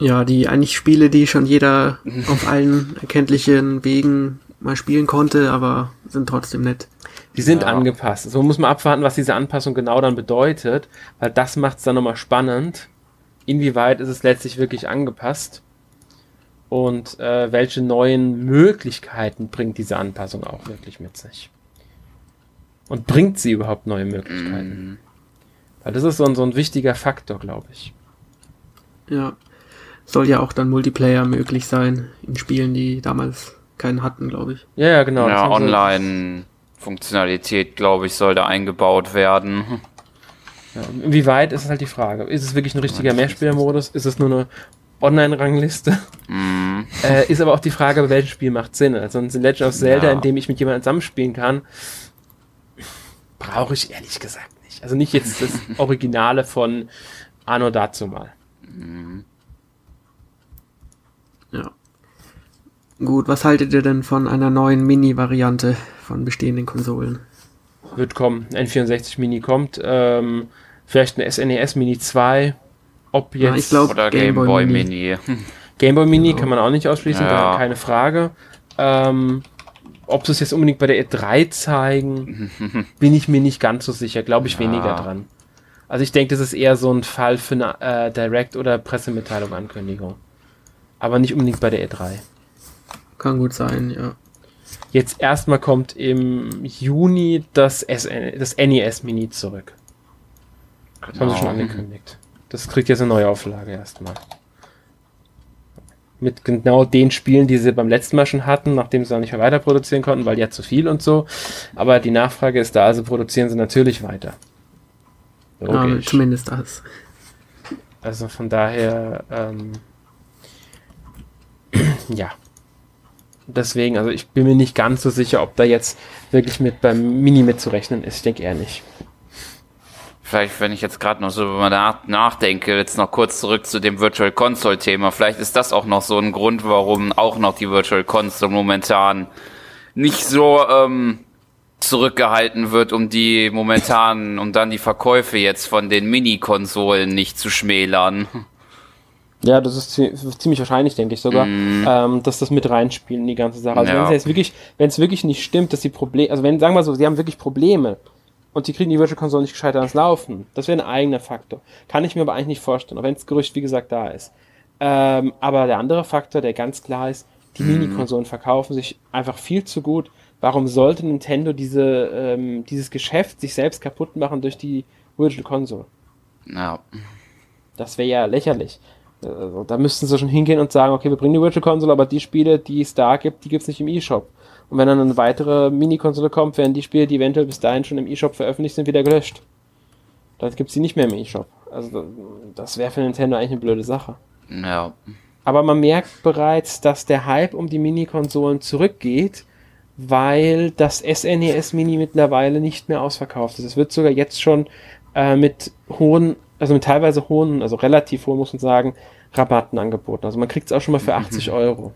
Ja, die eigentlich Spiele, die schon jeder auf allen erkenntlichen Wegen mal spielen konnte, aber sind trotzdem nett. Die sind Ja. angepasst. So muss man abwarten, was diese Anpassung genau dann bedeutet, weil das macht es dann nochmal spannend. Inwieweit ist es letztlich wirklich angepasst? Und äh, welche neuen Möglichkeiten bringt diese Anpassung auch wirklich mit sich? Und bringt sie überhaupt neue Möglichkeiten? Mhm. Weil das ist so ein, so ein wichtiger Faktor, glaube ich. Ja. Soll ja auch dann Multiplayer möglich sein in Spielen, die damals keinen hatten, glaube ich. Ja, ja, genau. Ja, sie- Online-Funktionalität, glaube ich, soll da eingebaut werden. Ja, inwieweit ist halt die Frage. Ist es wirklich ein richtiger Mehrspielermodus? Ist es nur eine Online-Rangliste? Mhm. Äh, ist aber auch die Frage, bei welchem Spiel macht Sinn. Also ein Legend of Zelda, Ja. in dem ich mit jemandem zusammenspielen kann, brauche ich ehrlich gesagt nicht. Also nicht jetzt das Originale von Anno dazu mal. Ja. Gut, was haltet ihr denn von einer neuen Mini-Variante von bestehenden Konsolen? Wird kommen. N64 Mini kommt. Ähm, vielleicht ein SNES Mini 2. Ob Ja, jetzt ich glaub- Oder Game Game Boy Boy Mini. Mini. Gameboy Mini Genau. kann man auch nicht ausschließen, Ja. gar keine Frage. Ähm, ob sie es jetzt unbedingt bei der E3 zeigen, bin ich mir nicht ganz so sicher. Glaube ich Ja. weniger dran. Also ich denke, das ist eher so ein Fall für eine äh, Direct- oder Pressemitteilung, Ankündigung. Aber nicht unbedingt bei der E3. Kann gut sein, ja. Jetzt erstmal kommt im Juni das, SN das NES Mini zurück. Das haben sie schon Genau. angekündigt. Das kriegt jetzt eine neue Auflage erstmal. Mit genau den Spielen, die sie beim letzten Mal schon hatten, nachdem sie auch nicht mehr weiter produzieren konnten, weil ja zu viel und so. Aber die Nachfrage ist da, also produzieren sie natürlich weiter. ja zumindest das. Also von daher, ähm, ja. Deswegen, also ich bin mir nicht ganz so sicher, ob da jetzt wirklich mit beim Mini mitzurechnen ist. Ich denke eher nicht. Vielleicht, wenn ich jetzt gerade noch so über nach, nachdenke, jetzt noch kurz zurück zu dem Virtual Console Thema. Vielleicht ist das auch noch so ein Grund, warum auch noch die Virtual Console momentan nicht so ähm, zurückgehalten wird, um die momentan, um dann die Verkäufe jetzt von den Mini-Konsolen nicht zu schmälern. Ja, das ist zie- ziemlich wahrscheinlich, denke ich sogar, ähm, dass das mit reinspielt in die ganze Sache. Also Ja. wenn es jetzt wirklich, wenn es wirklich nicht stimmt, dass die Probleme, also wenn, sagen wir so, sie haben wirklich Probleme und die kriegen die Virtual Console nicht gescheit ans Laufen, das wäre ein eigener Faktor. Kann ich mir aber eigentlich nicht vorstellen, auch wenn das Gerücht, wie gesagt, da ist. Ähm, aber der andere Faktor, der ganz klar ist, die Mini-Konsolen verkaufen sich einfach viel zu gut. Warum sollte Nintendo diese, ähm, dieses Geschäft sich selbst kaputt machen durch die Virtual Console? Ja. Das wäre ja lächerlich. Also, da müssten sie schon hingehen und sagen, okay, wir bringen die Virtual Console, aber die Spiele, die es da gibt, die gibt es nicht im E-Shop. Und wenn dann eine weitere Mini-Konsole kommt, werden die Spiele, die eventuell bis dahin schon im E-Shop veröffentlicht sind, wieder gelöscht. Dann gibt es die nicht mehr im E-Shop. Also das wäre für Nintendo eigentlich eine blöde Sache. Ja. Aber man merkt bereits, dass der Hype um die Mini-Konsolen zurückgeht, weil das SNES Mini mittlerweile nicht mehr ausverkauft ist. Es wird sogar jetzt schon äh, mit hohen, also mit teilweise hohen, also relativ hohen, muss man sagen, Rabatten angeboten. Also man kriegt es auch schon mal für 80 Euro.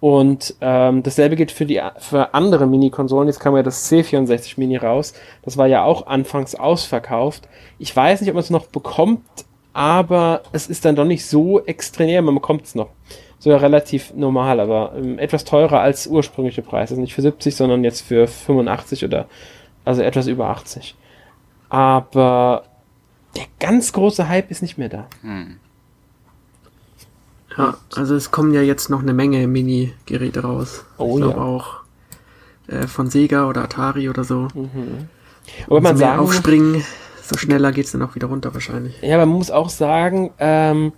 Und ähm, dasselbe gilt für die für andere Mini-Konsolen. Jetzt kam ja das C64 Mini raus. Das war ja auch anfangs ausverkauft. Ich weiß nicht, ob man es noch bekommt, aber es ist dann doch nicht so extrem. Man bekommt es noch. Sogar relativ normal, aber ähm, etwas teurer als ursprüngliche Preis. Also nicht für 70, sondern jetzt für 85 oder also etwas über 80. Aber der ganz große Hype ist nicht mehr da. Hm. Ja, also es kommen ja jetzt noch eine Menge Mini-Geräte raus. Oh ich glaube ja. auch äh, von Sega oder Atari oder so. Aber man mehr sagen muss- aufspringen, so schneller geht's dann auch wieder runter wahrscheinlich. Ja, aber man muss auch sagen, ähm,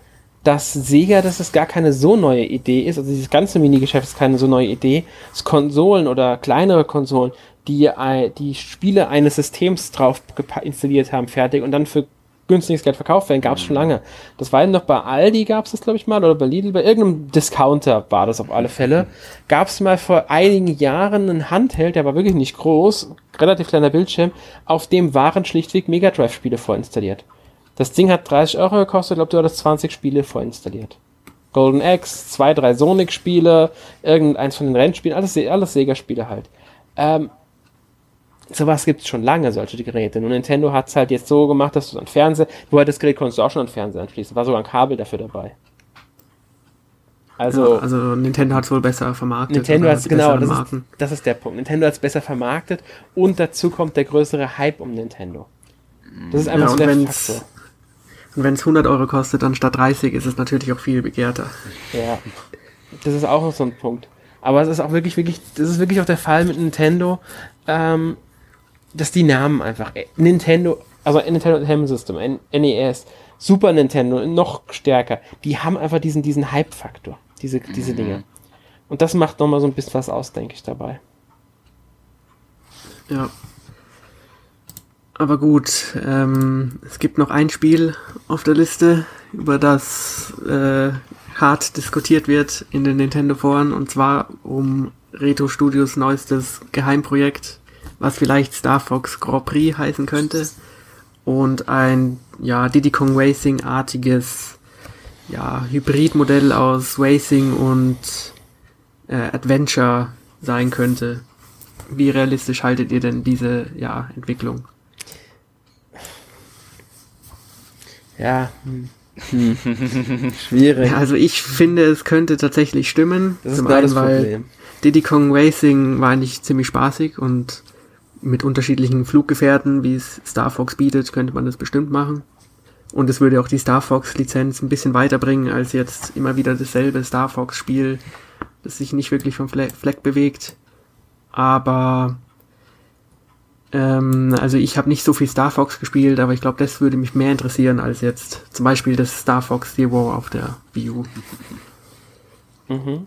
dass Sega, dass es gar keine so neue Idee ist, also dieses ganze Minigeschäft ist keine so neue Idee, dass Konsolen oder kleinere Konsolen, die die Spiele eines Systems drauf installiert haben, fertig und dann für günstiges Geld verkauft werden, gab es schon lange. Das war noch bei Aldi gab es das, glaube ich mal, oder bei Lidl, bei irgendeinem Discounter war das auf alle Fälle. Gab es mal vor einigen Jahren einen Handheld, der war wirklich nicht groß, relativ kleiner Bildschirm, auf dem waren schlichtweg Mega Drive-Spiele vorinstalliert. Das Ding hat 30 Euro gekostet, ich glaube, du hattest 20 Spiele vorinstalliert. Golden Axe, zwei, drei Sonic-Spiele, irgendeins von den Rennspielen, alles, alles Sega-Spiele halt. Ähm, sowas gibt es schon lange, solche Geräte. Nur Nintendo hat es halt jetzt so gemacht, dass du an Fernseher, du das Gerät konntest du auch schon an Fernseher anschließen, war sogar ein Kabel dafür dabei. Also, ja, also Nintendo hat es wohl besser vermarktet. Nintendo hat es genau, das ist, das ist, der Punkt. Nintendo hat es besser vermarktet und dazu kommt der größere Hype um Nintendo. Das ist einfach ja, so der Faktor. Und wenn es 100 Euro kostet anstatt 30, ist es natürlich auch viel begehrter. Ja, das ist auch noch so ein Punkt. Aber es ist auch wirklich, wirklich, das ist wirklich auch der Fall mit Nintendo, ähm, dass die Namen einfach, äh, Nintendo, also Nintendo Entertainment System, NES, Super Nintendo, noch stärker, die haben einfach diesen, diesen Hype-Faktor, diese, diese Dinge. Und das macht nochmal so ein bisschen was aus, denke ich, dabei. Ja. Aber gut, ähm, es gibt noch ein Spiel auf der Liste, über das äh, hart diskutiert wird in den Nintendo-Foren, und zwar um Retro Studios neuestes Geheimprojekt, was vielleicht Star Fox Grand Prix heißen könnte. Und ein ja, Diddy Kong Racing-artiges ja, Hybridmodell aus Racing und äh, Adventure sein könnte. Wie realistisch haltet ihr denn diese ja, Entwicklung? Ja, hm. schwierig. Ja, also ich finde, es könnte tatsächlich stimmen. Das ist Zum einen, das Problem. Diddy Kong Racing war eigentlich ziemlich spaßig und mit unterschiedlichen Fluggefährten, wie es Star Fox bietet, könnte man das bestimmt machen. Und es würde auch die Star Fox Lizenz ein bisschen weiterbringen als jetzt immer wieder dasselbe Star Fox Spiel, das sich nicht wirklich vom Fleck bewegt. Aber ähm, also ich habe nicht so viel Star Fox gespielt, aber ich glaube, das würde mich mehr interessieren als jetzt zum Beispiel das Star Fox Zero auf der Wii U. Mhm.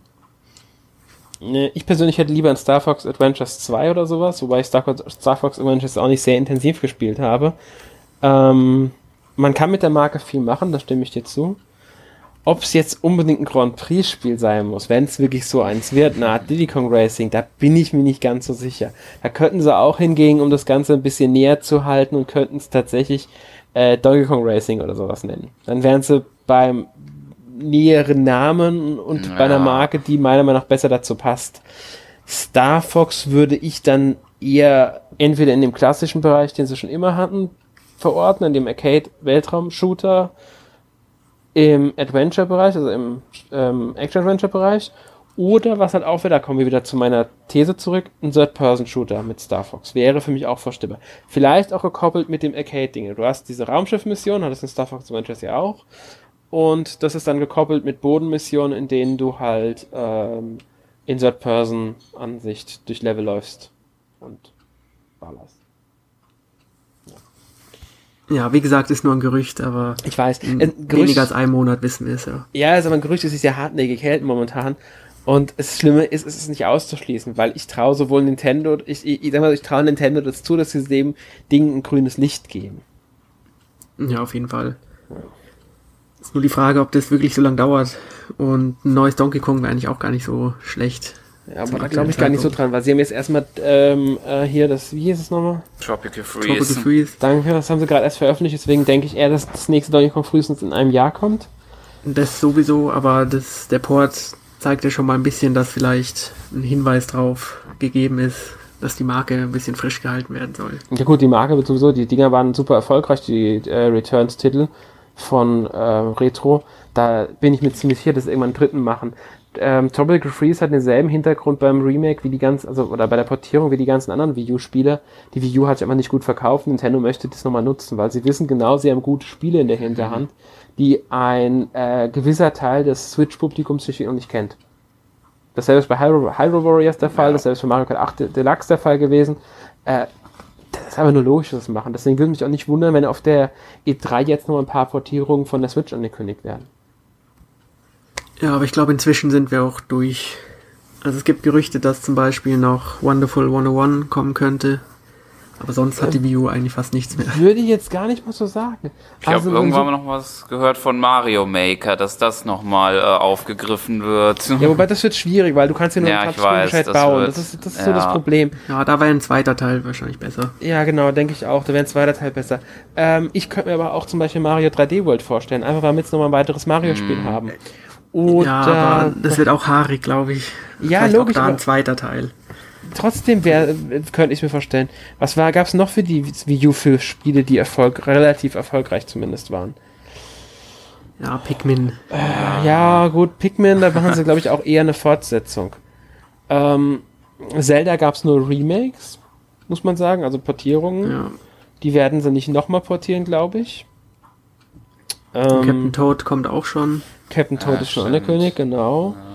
Ich persönlich hätte lieber ein Star Fox Adventures 2 oder sowas, wobei ich Star, Star Fox Adventures auch nicht sehr intensiv gespielt habe. Ähm, man kann mit der Marke viel machen, da stimme ich dir zu. Ob es jetzt unbedingt ein Grand Prix-Spiel sein muss, wenn es wirklich so eins wird, eine Art Diddy Kong Racing, da bin ich mir nicht ganz so sicher. Da könnten sie auch hingehen, um das Ganze ein bisschen näher zu halten und könnten es tatsächlich äh, Donkey Kong Racing oder sowas nennen. Dann wären sie beim näheren Namen und ja. bei einer Marke, die meiner Meinung nach besser dazu passt. Star Fox würde ich dann eher entweder in dem klassischen Bereich, den sie schon immer hatten, verorten, in dem Arcade-Weltraum-Shooter, im Adventure-Bereich, also im ähm, Action-Adventure-Bereich, oder was halt auch wieder, kommen wir wieder zu meiner These zurück, ein Third-Person-Shooter mit Star Fox. Wäre für mich auch vorstellbar. Vielleicht auch gekoppelt mit dem Arcade-Ding. Du hast diese Raumschiff-Mission, hattest in Star Fox Adventures ja auch. Und das ist dann gekoppelt mit Bodenmissionen, in denen du halt ähm, in Third-Person-Ansicht durch Level läufst und ballerst. Ja, wie gesagt, ist nur ein Gerücht, aber ich weiß, Gerücht, weniger als einem Monat wissen wir es ja. Ja, also ein Gerücht ist sich sehr hartnäckig hält momentan. Und das Schlimme ist, es ist nicht auszuschließen, weil ich traue sowohl Nintendo, ich, ich, ich sag mal, ich traue Nintendo das zu, dass sie dem Ding ein grünes Licht geben. Ja, auf jeden Fall. Ja. Nur die Frage, ob das wirklich so lange dauert. Und ein neues Donkey Kong wäre eigentlich auch gar nicht so schlecht. Ja, aber da glaube ich gar nicht so dran, weil sie haben jetzt erstmal ähm, äh, hier das, wie hieß es nochmal? Tropical Freeze. Tropical Freeze. Danke, das haben sie gerade erst veröffentlicht, deswegen denke ich eher, dass das nächste Donkey Kong frühestens in einem Jahr kommt. Das sowieso, aber das, der Port zeigt ja schon mal ein bisschen, dass vielleicht ein Hinweis drauf gegeben ist, dass die Marke ein bisschen frisch gehalten werden soll. Ja gut, die Marke wird sowieso, die Dinger waren super erfolgreich, die äh, Returns-Titel von äh, Retro. Da bin ich mir ziemlich sicher, dass irgendwann einen dritten machen. Ähm, Tropical Freeze hat denselben Hintergrund beim Remake wie die ganzen, also oder bei der Portierung wie die ganzen anderen Wii U-Spiele. Die Wii U hat sich einfach nicht gut verkauft. Nintendo möchte das nochmal nutzen, weil sie wissen genau, sie haben gute Spiele in der Hinterhand, die ein äh, gewisser Teil des Switch-Publikums sich noch nicht kennt. Dasselbe ist bei Hyrule, Hyrule Warriors der Fall, ja. dasselbe ist bei Mario Kart 8 Deluxe der Fall gewesen. Äh, ist aber nur logisch, das machen. Deswegen würde mich auch nicht wundern, wenn auf der E3 jetzt noch ein paar Portierungen von der Switch angekündigt werden. Ja, aber ich glaube, inzwischen sind wir auch durch. Also es gibt Gerüchte, dass zum Beispiel noch Wonderful 101 kommen könnte. Aber sonst hat die Wii U eigentlich fast nichts mehr. Würde ich jetzt gar nicht mal so sagen. Ich also, habe irgendwann so noch was gehört von Mario Maker, dass das nochmal äh, aufgegriffen wird. Ja, wobei das wird schwierig, weil du kannst ja nur ja, einen Touchscreen bauen. Wird, das ist, das ist ja. so das Problem. Ja, da wäre ein zweiter Teil wahrscheinlich besser. Ja, genau, denke ich auch. Da wäre ein zweiter Teil besser. Ähm, ich könnte mir aber auch zum Beispiel Mario 3D World vorstellen, einfach weil wir jetzt nochmal ein weiteres Mario-Spiel mm. haben. Oder ja, aber das wird auch haarig, glaube ich. Ja, Vielleicht logisch. Auch da ein zweiter Teil trotzdem wär, könnte ich mir vorstellen. Was war, gab es noch für die Wii U für Spiele, die Erfolg, relativ erfolgreich zumindest waren? Ja, Pikmin. Äh, ja, gut, Pikmin, da machen sie, glaube ich, auch eher eine Fortsetzung. Ähm, Zelda gab es nur Remakes, muss man sagen, also Portierungen. Ja. Die werden sie nicht nochmal portieren, glaube ich. Ähm, Captain Toad kommt auch schon. Captain Toad ja, ist schon angekündigt, genau. Ja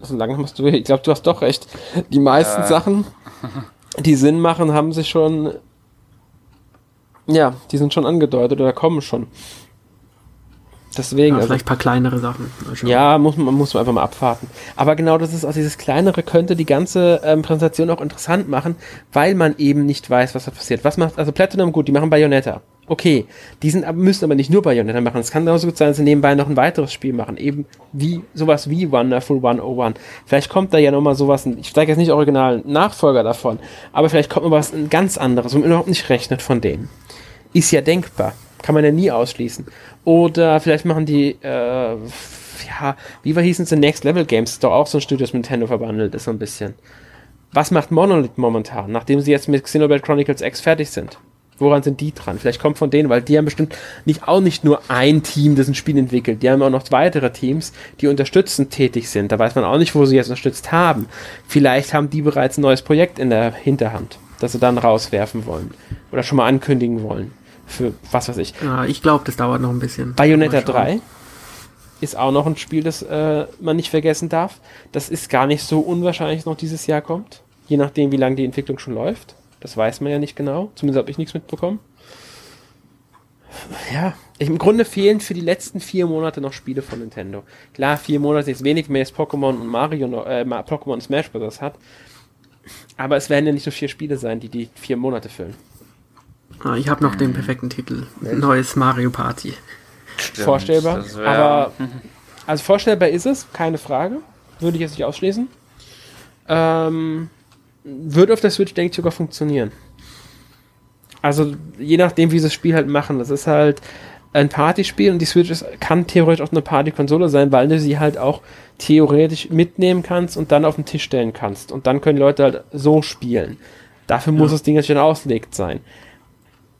so lange musst du, ich glaube, du hast doch recht. Die meisten äh. Sachen, die Sinn machen, haben sich schon, ja, die sind schon angedeutet oder kommen schon. Deswegen. Ja, also, vielleicht ein paar kleinere Sachen. Ja, muss man, muss man einfach mal abwarten. Aber genau das ist auch dieses kleinere könnte die ganze ähm, Präsentation auch interessant machen, weil man eben nicht weiß, was da passiert. Was macht, also Platinum gut, die machen Bayonetta. Okay, die sind, müssen aber nicht nur Bayonetta machen. Es kann genauso gut sein, dass sie nebenbei noch ein weiteres Spiel machen. Eben wie, sowas wie Wonderful 101. Vielleicht kommt da ja nochmal sowas, ich steige jetzt nicht original Nachfolger davon, aber vielleicht kommt noch was ganz anderes, wo man überhaupt nicht rechnet von denen. Ist ja denkbar. Kann man ja nie ausschließen. Oder vielleicht machen die, äh, ja, wie war hießen sie, Next Level Games, ist doch auch so ein Studio, das mit Nintendo verwandelt ist, so ein bisschen. Was macht Monolith momentan, nachdem sie jetzt mit Xenoblade Chronicles X fertig sind? Woran sind die dran? Vielleicht kommt von denen, weil die haben bestimmt nicht auch nicht nur ein Team, das ein Spiel entwickelt. Die haben auch noch weitere Teams, die unterstützend tätig sind. Da weiß man auch nicht, wo sie jetzt unterstützt haben. Vielleicht haben die bereits ein neues Projekt in der Hinterhand, das sie dann rauswerfen wollen. Oder schon mal ankündigen wollen. Für was weiß ich. Ja, ich glaube, das dauert noch ein bisschen. Bayonetta 3 ist auch noch ein Spiel, das äh, man nicht vergessen darf. Das ist gar nicht so unwahrscheinlich, noch dieses Jahr kommt. Je nachdem, wie lange die Entwicklung schon läuft. Das weiß man ja nicht genau. Zumindest habe ich nichts mitbekommen. Ja, im Grunde fehlen für die letzten vier Monate noch Spiele von Nintendo. Klar, vier Monate ist wenig mehr als Pokémon und Mario, noch, äh, Pokémon und Smash Bros. hat. Aber es werden ja nicht nur vier Spiele sein, die die vier Monate füllen. Ah, ich habe noch den perfekten Titel. Neues Mario Party. Stimmt, vorstellbar. Aber also vorstellbar ist es, keine Frage. Würde ich jetzt nicht ausschließen. Ähm, würde auf der Switch, denke ich, sogar funktionieren. Also je nachdem, wie sie das Spiel halt machen. Das ist halt ein Partyspiel und die Switch ist, kann theoretisch auch eine Partykonsole sein, weil du sie halt auch theoretisch mitnehmen kannst und dann auf den Tisch stellen kannst. Und dann können Leute halt so spielen. Dafür muss das Ding jetzt schon auslegt sein.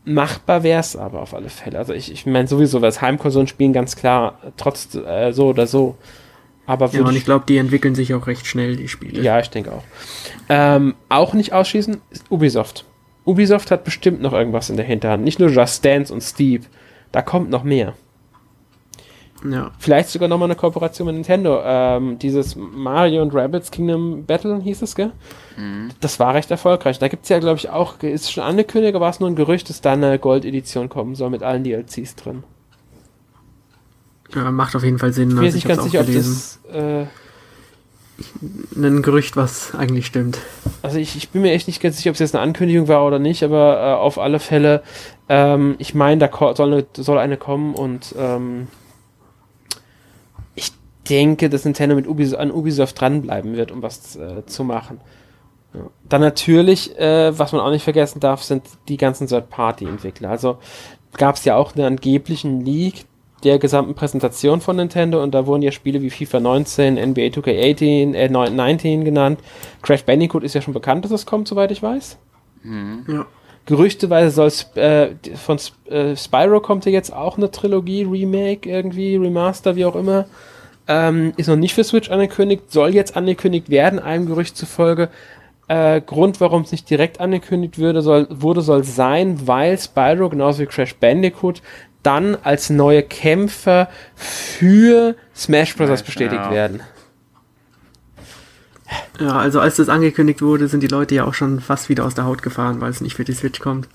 Machbar wäre es aber auf alle Fälle. Also ich, ich meine sowieso, weil das Heimkonsolen spielen ganz klar, trotz äh, so oder so. Aber ja, und ich glaube, die entwickeln sich auch recht schnell, die Spiele. Ja, ich denke auch. Ähm, auch nicht ausschließen ist Ubisoft. Ubisoft hat bestimmt noch irgendwas in der Hinterhand. Nicht nur Just Dance und Steve. Da kommt noch mehr. Ja. Vielleicht sogar nochmal eine Kooperation mit Nintendo. Ähm, dieses Mario und Rabbits Kingdom Battle hieß es, gell? Mhm. Das war recht erfolgreich. Da gibt es ja, glaube ich, auch, ist schon angekündigt, war es nur ein Gerücht, dass da eine Gold-Edition kommen soll mit allen DLCs drin. Ja, macht auf jeden Fall Sinn. Ich bin also nicht ganz sicher, ob das. Äh, ein Gerücht, was eigentlich stimmt. Also ich, ich bin mir echt nicht ganz sicher, ob es jetzt eine Ankündigung war oder nicht, aber äh, auf alle Fälle, ähm, ich meine, da soll eine, soll eine kommen und ähm, denke, dass Nintendo mit Ubisoft, an Ubisoft dranbleiben wird, um was äh, zu machen. Ja. Dann natürlich, äh, was man auch nicht vergessen darf, sind die ganzen Third-Party-Entwickler. Also gab es ja auch einen angeblichen Leak, der gesamten Präsentation von Nintendo und da wurden ja Spiele wie FIFA 19, NBA 2K18, äh, 19 genannt. Crash Bandicoot ist ja schon bekannt, dass es kommt, soweit ich weiß. Mhm. Ja. Gerüchteweise soll äh, von äh, Spyro kommt ja jetzt auch eine Trilogie, Remake irgendwie, Remaster, wie auch immer. Ähm, ist noch nicht für Switch angekündigt, soll jetzt angekündigt werden, einem Gerücht zufolge. Äh, Grund, warum es nicht direkt angekündigt würde, soll, wurde, soll sein, weil Spyro genauso wie Crash Bandicoot dann als neue Kämpfer für Smash Bros. bestätigt ja. werden. Ja, also als das angekündigt wurde, sind die Leute ja auch schon fast wieder aus der Haut gefahren, weil es nicht für die Switch kommt.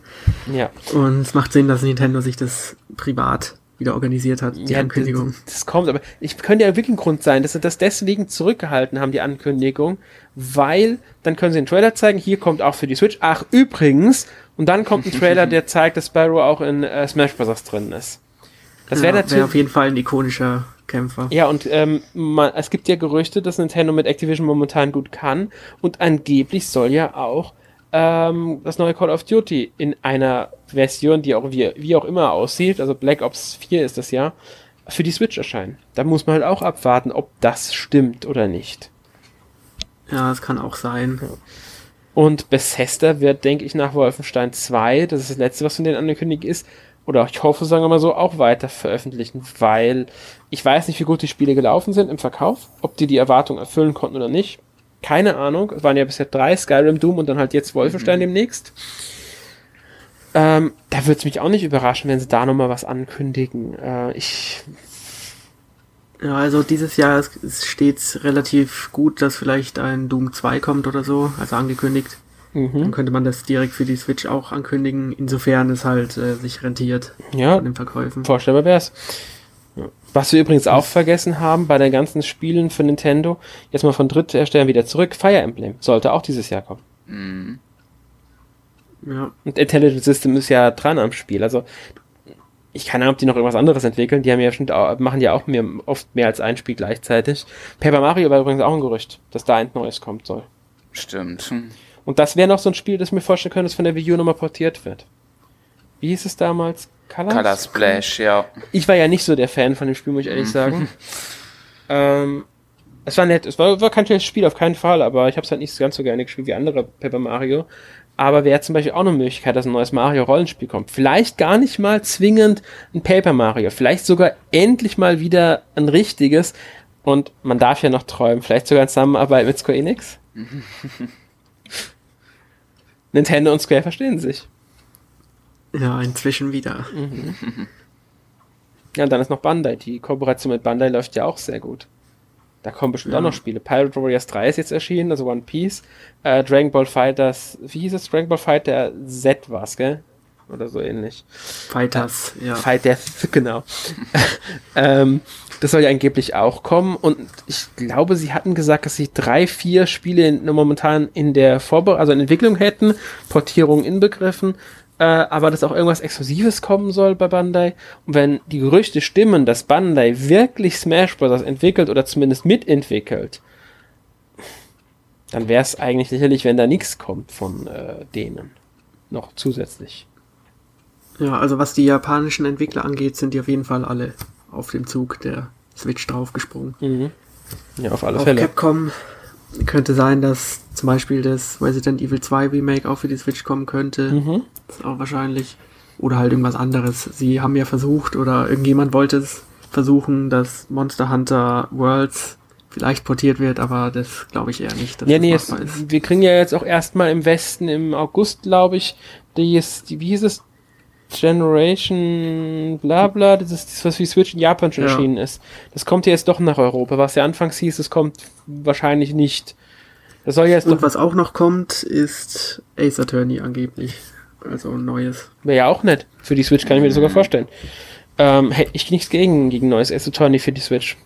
Ja. Und es macht Sinn, dass Nintendo sich das privat wieder organisiert hat, die Ja, Ankündigung. Das, das kommt, aber ich könnte ja wirklich ein Grund sein, dass sie das deswegen zurückgehalten haben, die Ankündigung, weil dann können sie einen Trailer zeigen, hier kommt auch für die Switch. Ach, übrigens, und dann kommt ein Trailer, der zeigt, dass Spyro auch in äh, Smash Bros. drin ist. Das wäre ja, natürlich. auf jeden Fall ein ikonischer Kämpfer. Ja, und ähm, man, es gibt ja Gerüchte, dass Nintendo mit Activision momentan gut kann und angeblich soll ja auch ähm, das neue Call of Duty in einer Version, die auch wie, wie auch immer aussieht, also Black Ops 4 ist das ja, für die Switch erscheinen. Da muss man halt auch abwarten, ob das stimmt oder nicht. Ja, das kann auch sein. Und Bethesda wird, denke ich, nach Wolfenstein 2, das ist das letzte, was von denen angekündigt ist, oder ich hoffe, sagen wir mal so, auch weiter veröffentlichen, weil ich weiß nicht, wie gut die Spiele gelaufen sind im Verkauf, ob die die Erwartung erfüllen konnten oder nicht. Keine Ahnung. Es waren ja bisher drei, Skyrim, Doom und dann halt jetzt Wolfenstein demnächst. Ähm, da würde es mich auch nicht überraschen, wenn sie da nochmal was ankündigen. Äh, ich, Ja, also dieses Jahr ist- es steht relativ gut, dass vielleicht ein Doom 2 kommt oder so, also angekündigt. Dann mhm. könnte man das direkt für die Switch auch ankündigen, insofern es halt äh, sich rentiert ja, von den Verkäufen. Vorstellbar wär's. Ja. Was wir übrigens auch vergessen haben bei den ganzen Spielen für Nintendo, jetzt mal von Drittherstellern wieder zurück, Fire Emblem sollte auch dieses Jahr kommen. Mhm. Ja, Und Intelligent System ist ja dran am Spiel. Also ich keine Ahnung, ob die noch irgendwas anderes entwickeln. Die haben ja schon, machen ja auch mehr, oft mehr als ein Spiel gleichzeitig. Paper Mario war übrigens auch ein Gerücht, dass da ein neues kommt soll. Stimmt. Und das wäre noch so ein Spiel, das ich mir vorstellen könnte, das von der Wii U nochmal portiert wird. Wie hieß es damals? Colors? Color Splash, ja. Ich war ja nicht so der Fan von dem Spiel, muss ich ehrlich sagen. ähm, es war nett, es war, war kein schlechtes Spiel, auf keinen Fall, aber ich habe es halt nicht ganz so gerne gespielt wie andere Paper Mario. Aber wäre zum Beispiel auch eine Möglichkeit, dass ein neues Mario-Rollenspiel kommt. Vielleicht gar nicht mal zwingend ein Paper Mario, vielleicht sogar endlich mal wieder ein richtiges. Und man darf ja noch träumen, vielleicht sogar in Zusammenarbeit mit Square Enix. Nintendo und Square verstehen sich. ja, inzwischen wieder. Ja, und dann ist noch Bandai. Die Kooperation mit Bandai läuft ja auch sehr gut. Da kommen bestimmt Ja. auch noch Spiele. Pirate Warriors 3 ist jetzt erschienen, also One Piece. Äh, Dragon Ball Fighters, wie hieß es? Dragon Ball Fighter Z war's, gell? Oder so ähnlich. Fighters, ja. Fight Death, genau. ähm, das soll ja angeblich auch kommen und ich glaube, sie hatten gesagt, dass sie drei, vier Spiele in, momentan in der Vorbe also in Entwicklung hätten, Portierung inbegriffen, äh, aber dass auch irgendwas Exklusives kommen soll bei Bandai. Und wenn die Gerüchte stimmen, dass Bandai wirklich Smash Bros. entwickelt oder zumindest mitentwickelt, dann wäre es eigentlich sicherlich, wenn da nichts kommt von äh, denen. Noch zusätzlich. Ja, also was die japanischen Entwickler angeht, sind die auf jeden Fall alle auf dem Zug der Switch draufgesprungen. Mhm. Ja, auf alle Auf Fälle. Capcom könnte sein, dass zum Beispiel das Resident Evil 2 Remake auch für die Switch kommen könnte. Mhm. Das ist auch wahrscheinlich. Oder halt irgendwas anderes. Sie haben ja versucht, oder irgendjemand wollte es versuchen, dass Monster Hunter Worlds vielleicht portiert wird, aber das glaube ich eher nicht, Ja, nee, es, wir kriegen ja jetzt auch erstmal im Westen im August, glaube ich, die ist, die, wie hieß es? Generation bla bla, das ist das, was wie Switch in Japan schon Ja. erschienen ist. Das kommt ja jetzt doch nach Europa, was ja anfangs hieß, es kommt wahrscheinlich nicht. Das soll jetzt Und doch, was auch noch kommt, ist Ace Attorney angeblich. Also ein neues. wäre ja auch nett. Für die Switch kann ich mir das sogar vorstellen. Ähm, hätte ich nichts gegen, gegen neues Ace Attorney für die Switch.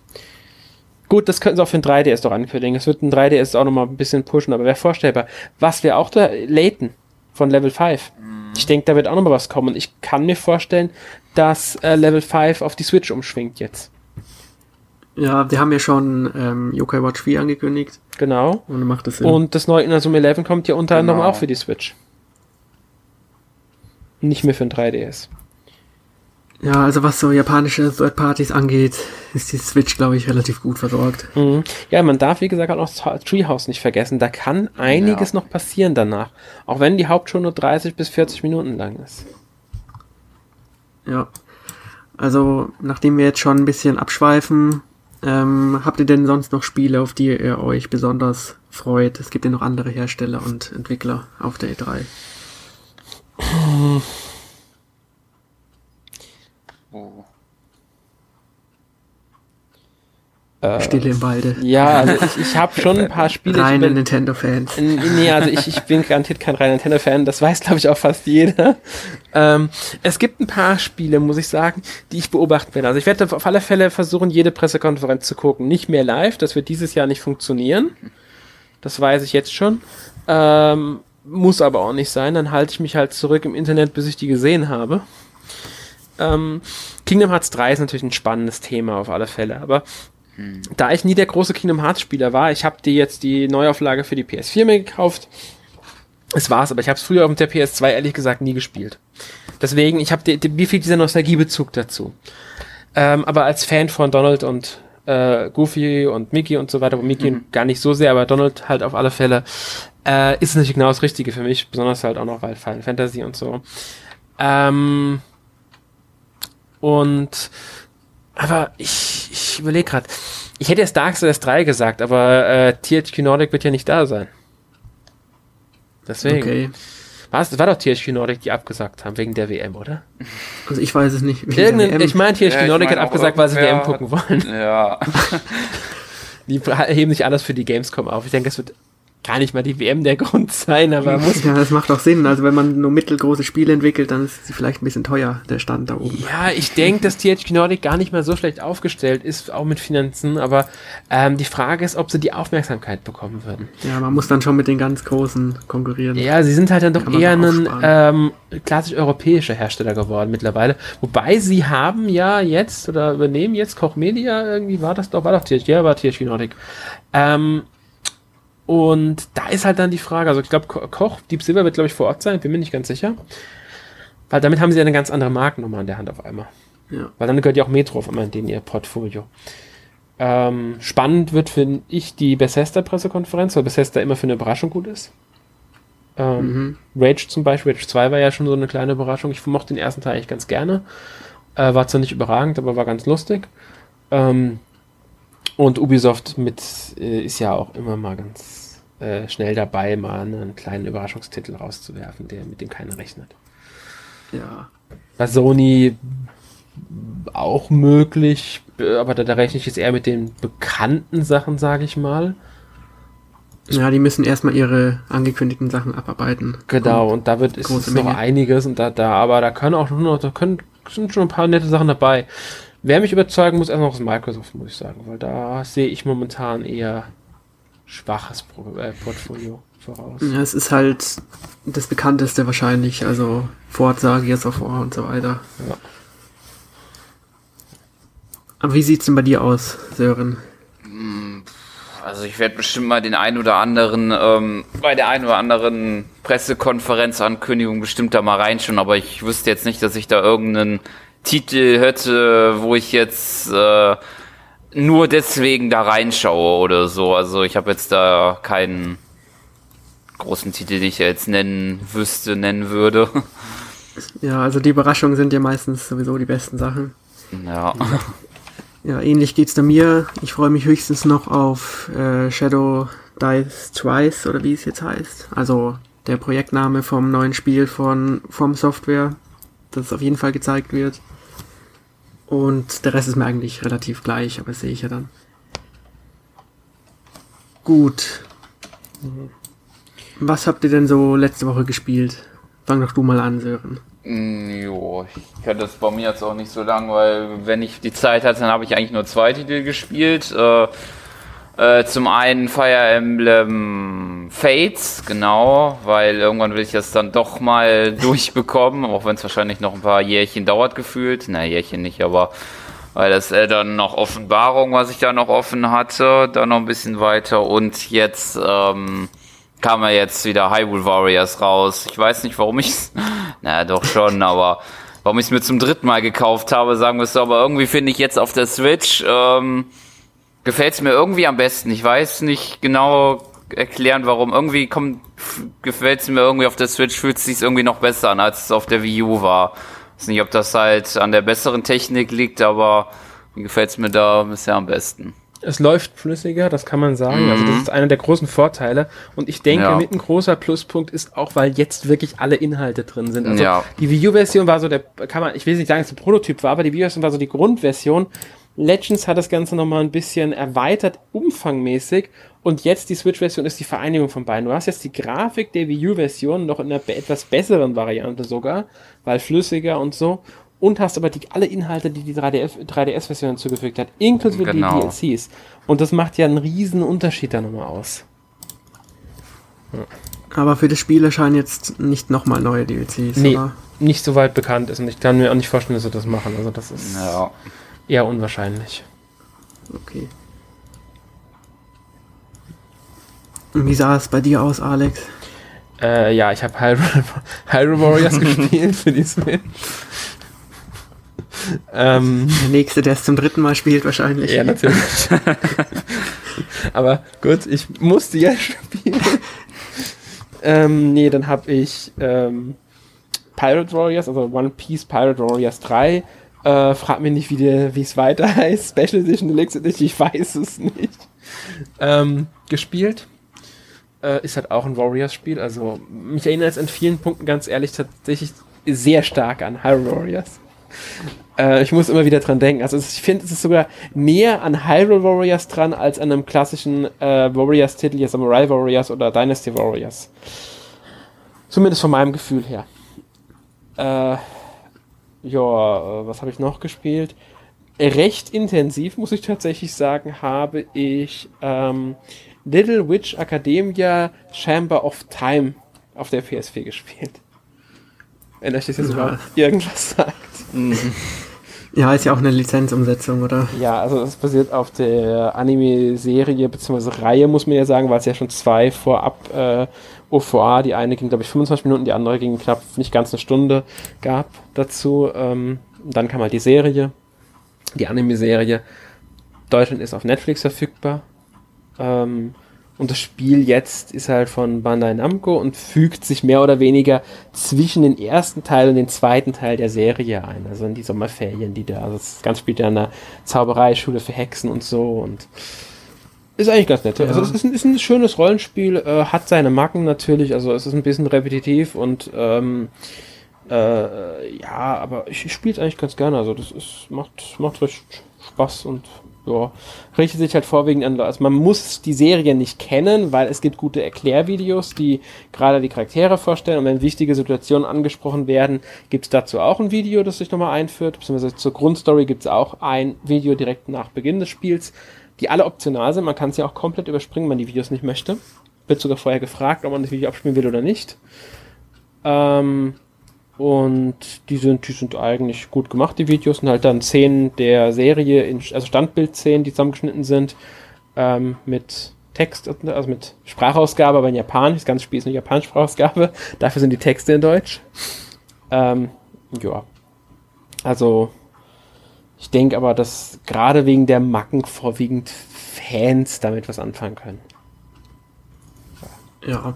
Gut, das könnten sie auch für ein 3DS doch ankündigen. Es wird ein 3DS auch nochmal ein bisschen pushen, aber wäre vorstellbar. Was wäre auch da? Layton von Level 5. Ich denke, da wird auch nochmal was kommen. Und ich kann mir vorstellen, dass äh, Level 5 auf die Switch umschwingt jetzt. Ja, wir haben ja schon ähm, Yokai Watch 4 angekündigt. Genau. Und macht das Sinn. Und das neue Inazuma 11 kommt ja unter anderem Genau. auch für die Switch. Nicht mehr für ein 3DS. Ja, also was so japanische Third-Parties angeht, ist die Switch, glaube ich, relativ gut versorgt. Mhm. Ja, man darf, wie gesagt, auch noch das Treehouse nicht vergessen. Da kann einiges Ja. noch passieren danach. Auch wenn die Hauptshow nur 30 bis 40 Minuten lang ist. Ja. Also, nachdem wir jetzt schon ein bisschen abschweifen, ähm, habt ihr denn sonst noch Spiele, auf die ihr euch besonders freut? Es gibt ja noch andere Hersteller und Entwickler auf der E E3. Oh. Äh, Stille im Walde. Ja, also ich, ich habe schon ein paar Spiele. Reine Nintendo-Fans. Nee, also ich, ich bin garantiert kein reiner Nintendo-Fan, das weiß, glaube ich, auch fast jeder. Ähm, es gibt ein paar Spiele, muss ich sagen, die ich beobachten werde. Also ich werde auf alle Fälle versuchen, jede Pressekonferenz zu gucken. Nicht mehr live, das wird dieses Jahr nicht funktionieren. Das weiß ich jetzt schon. Ähm, muss aber auch nicht sein. Dann halte ich mich halt zurück im Internet, bis ich die gesehen habe. Ähm, Kingdom Hearts 3 ist natürlich ein spannendes Thema auf alle Fälle, aber da ich nie der große Kingdom Hearts Spieler war, ich habe die jetzt die Neuauflage für die PS4 mir gekauft. Es war's, aber ich habe es früher auf der PS2 ehrlich gesagt nie gespielt. Deswegen, ich habe die, die, mir fehlt dieser Nostalgiebezug dazu. Ähm, aber als Fan von Donald und äh, Goofy und Mickey und so weiter, wo Mickey gar nicht so sehr, aber Donald halt auf alle Fälle, äh, ist es natürlich genau das Richtige für mich, besonders halt auch noch weil Final Fantasy und so. Ähm, und aber ich, ich überlege gerade, ich hätte jetzt Darksiders 3 gesagt, aber äh, THQ Nordic wird ja nicht da sein. Deswegen. Okay. Was? Das war doch THQ Nordic, die abgesagt haben, wegen der WM, oder? Also ich weiß es nicht. Wegen Irgendein, der WM. ich meine, THQ Ja, ich Nordic mein hat abgesagt, weil sie WM gucken wollen. Ja. Die heben sich alles für die Gamescom auf. Ich denke, es wird gar nicht mal die WM der Grund sein, aber muss. Ja, das macht auch Sinn. Also wenn man nur mittelgroße Spiele entwickelt, dann ist sie vielleicht ein bisschen teuer, der Stand da oben. Ja, ich denke, dass THQ Nordic gar nicht mal so schlecht aufgestellt ist, auch mit Finanzen, aber ähm, die Frage ist, ob sie die Aufmerksamkeit bekommen würden. Ja, man muss dann schon mit den ganz Großen konkurrieren. Ja, sie sind halt dann doch eher ein ähm, klassisch europäischer Hersteller geworden mittlerweile. Wobei sie haben ja jetzt oder übernehmen jetzt Koch Media, irgendwie war das doch, war doch THQ, ja, war THQ Nordic. Ähm, und da ist halt dann die Frage, also ich glaube, Ko- Koch, Deep Silver wird, glaube ich, vor Ort sein, bin mir nicht ganz sicher. Weil damit haben sie ja eine ganz andere Markennummer an der Hand auf einmal. Ja. Weil dann gehört ja auch Metro auf einmal in ihr Portfolio. Ähm, spannend wird, finde ich, die Bethesda-Pressekonferenz, weil Bethesda immer für eine Überraschung gut ist. Ähm, Mhm. Rage zum Beispiel, Rage 2 war ja schon so eine kleine Überraschung. Ich mochte den ersten Teil eigentlich ganz gerne. Äh, war zwar nicht überragend, aber war ganz lustig. Ähm, und Ubisoft mit äh, ist ja auch immer mal ganz äh, schnell dabei, mal einen kleinen Überraschungstitel rauszuwerfen, der mit dem keiner rechnet. Ja. Bei Sony auch möglich, äh, aber da, da rechne ich jetzt eher mit den bekannten Sachen, sage ich mal. Ja, die müssen erstmal ihre angekündigten Sachen abarbeiten. Genau, und da wird ist, noch Menge. einiges und da, da, aber da können auch nur noch, da können, sind schon ein paar nette Sachen dabei. Wer mich überzeugen muss, erst noch ist Microsoft, muss ich sagen, weil da sehe ich momentan eher schwaches Pro, äh, Portfolio voraus. Ja, es ist halt das bekannteste wahrscheinlich, also Forza, Gears of War und so weiter. Ja. Aber wie sieht's denn bei dir aus, Sören? Also ich werde bestimmt mal den ein oder anderen, ähm, bei der ein oder anderen Pressekonferenzankündigung bestimmt da mal reinschauen, aber ich wüsste jetzt nicht, dass ich da irgendeinen Titel hätte, wo ich jetzt äh, nur deswegen da reinschaue oder so. Also ich habe jetzt da keinen großen Titel, den ich jetzt nennen wüsste, nennen würde. Ja, also die Überraschungen sind ja meistens sowieso die besten Sachen. ja. Ja, ähnlich geht's da mir. Ich freue mich höchstens noch auf äh, Shadow Dice Twice oder wie es jetzt heißt. Also der Projektname vom neuen Spiel von From Software, das auf jeden Fall gezeigt wird. Und der Rest ist mir eigentlich relativ gleich, aber das sehe ich ja dann. Gut. Was habt ihr denn so letzte Woche gespielt? Fang doch du mal an, Sören. Mm, Jo, ich kann das bei mir jetzt auch nicht so lang, weil wenn ich die Zeit hatte, dann habe ich eigentlich nur zwei Titel gespielt. Äh, äh, zum einen Fire Emblem Fates, genau, weil irgendwann will ich das dann doch mal durchbekommen, auch wenn es wahrscheinlich noch ein paar Jährchen dauert gefühlt. Na, Jährchen nicht, aber weil das äh, dann noch Offenbarung, was ich da noch offen hatte, dann noch ein bisschen weiter und jetzt ähm, kam ja jetzt wieder Hyrule Warriors raus. Ich weiß nicht, warum ich es, naja, doch schon, aber warum ich es mir zum dritten Mal gekauft habe, sagen wir es so, aber irgendwie finde ich jetzt auf der Switch, ähm, gefällt es mir irgendwie am besten. Ich weiß nicht genau erklären, warum. Irgendwie kommt, gefällt es mir irgendwie auf der Switch, fühlt es sich irgendwie noch besser an, als es auf der Wii U war. weiß nicht, ob das halt an der besseren Technik liegt, aber gefällt es mir da bisher am besten. Es läuft flüssiger, das kann man sagen. Also das ist einer der großen Vorteile. Und ich denke, Ja. mit ein großer Pluspunkt ist auch, weil jetzt wirklich alle Inhalte drin sind. Also Ja. die Wii U-Version war so der, kann man, ich will nicht sagen, dass es ein Prototyp war, aber die Wii U-Version war so die Grundversion. Legends hat das Ganze nochmal ein bisschen erweitert, umfangmäßig. Und jetzt die Switch-Version ist die Vereinigung von beiden. Du hast jetzt die Grafik der Wii U-Version noch in einer etwas besseren Variante sogar, weil flüssiger und so. Und hast aber die, alle Inhalte, die die 3DS-Version 3DS hinzugefügt hat, inklusive Genau. die DLCs. Und das macht ja einen riesen Unterschied da nochmal aus. Aber für das Spiel erscheinen jetzt nicht nochmal neue DLCs, Nee, oder? nicht so weit bekannt ist. Und ich kann mir auch nicht vorstellen, dass sie das machen. Also das ist Ja. Eher unwahrscheinlich. Okay. Und wie sah es bei dir aus, Alex? Äh, ja, ich habe Hyrule, Hyrule Warriors gespielt für die Switch. ähm, Der nächste, der es zum dritten Mal spielt, wahrscheinlich. ja, natürlich. Aber gut, ich musste ja spielen. ähm, nee, dann habe ich ähm, Pirate Warriors, also One Piece Pirate Warriors 3. Äh, frag mich nicht, wie es weiter heißt. Special Edition, Deluxe Edition, ich weiß es nicht. Ähm, gespielt. Äh, ist halt auch ein Warriors-Spiel. Also, mich erinnert es in vielen Punkten ganz ehrlich tatsächlich sehr stark an Hyrule Warriors. Äh, ich muss immer wieder dran denken. Also, ich finde, es ist sogar näher an Hyrule Warriors dran als an einem klassischen äh, Warriors-Titel, jetzt Samurai Warriors oder Dynasty Warriors. Zumindest von meinem Gefühl her. Äh, ja, äh, was habe ich noch gespielt? Recht intensiv, muss ich tatsächlich sagen, habe ich ähm, Little Witch Academia Chamber of Time auf der PS4 gespielt. Wenn euch das jetzt Ja. überhaupt irgendwas sagt. Ja, ist ja auch eine Lizenzumsetzung, oder? Ja, also das basiert auf der Anime-Serie bzw. Reihe, muss man ja sagen, weil es ja schon zwei vorab äh, OVA, die eine ging, glaube ich, 25 Minuten, die andere ging knapp nicht ganz eine Stunde, gab dazu. Ähm, dann kam halt die Serie, die Anime-Serie. Deutschland ist auf Netflix verfügbar. Ähm, und das Spiel jetzt ist halt von Bandai Namco und fügt sich mehr oder weniger zwischen den ersten Teil und den zweiten Teil der Serie ein. Also in die Sommerferien, die da, also das Ganze spielt ja an einer Zaubereischule für Hexen und so und ist eigentlich ganz nett. Ja. Also es ist ein, ist ein schönes Rollenspiel, äh, hat seine Macken natürlich, also es ist ein bisschen repetitiv und ähm, äh, ja, aber ich, ich spiele es eigentlich ganz gerne. Also das ist, macht, macht recht Spaß und ja, richtet sich halt vorwiegend an Also man muss die Serie nicht kennen, weil es gibt gute Erklärvideos, die gerade die Charaktere vorstellen und wenn wichtige Situationen angesprochen werden, gibt es dazu auch ein Video, das sich nochmal einführt, beziehungsweise zur Grundstory gibt es auch ein Video direkt nach Beginn des Spiels, die alle optional sind. Man kann ja auch komplett überspringen, wenn man die Videos nicht möchte. Wird sogar vorher gefragt, ob man das Video abspielen will oder nicht. Ähm, und die sind, die sind eigentlich gut gemacht, die Videos. Und halt dann Szenen der Serie, in, also Standbildszenen, die zusammengeschnitten sind, ähm, mit Text, also mit Sprachausgabe, aber in Japanisch. Das ganze Spiel ist eine japanische Sprachausgabe. Dafür sind die Texte in Deutsch. Ähm, ja. Also, ich denke aber, dass gerade wegen der Macken vorwiegend Fans damit was anfangen können. Ja.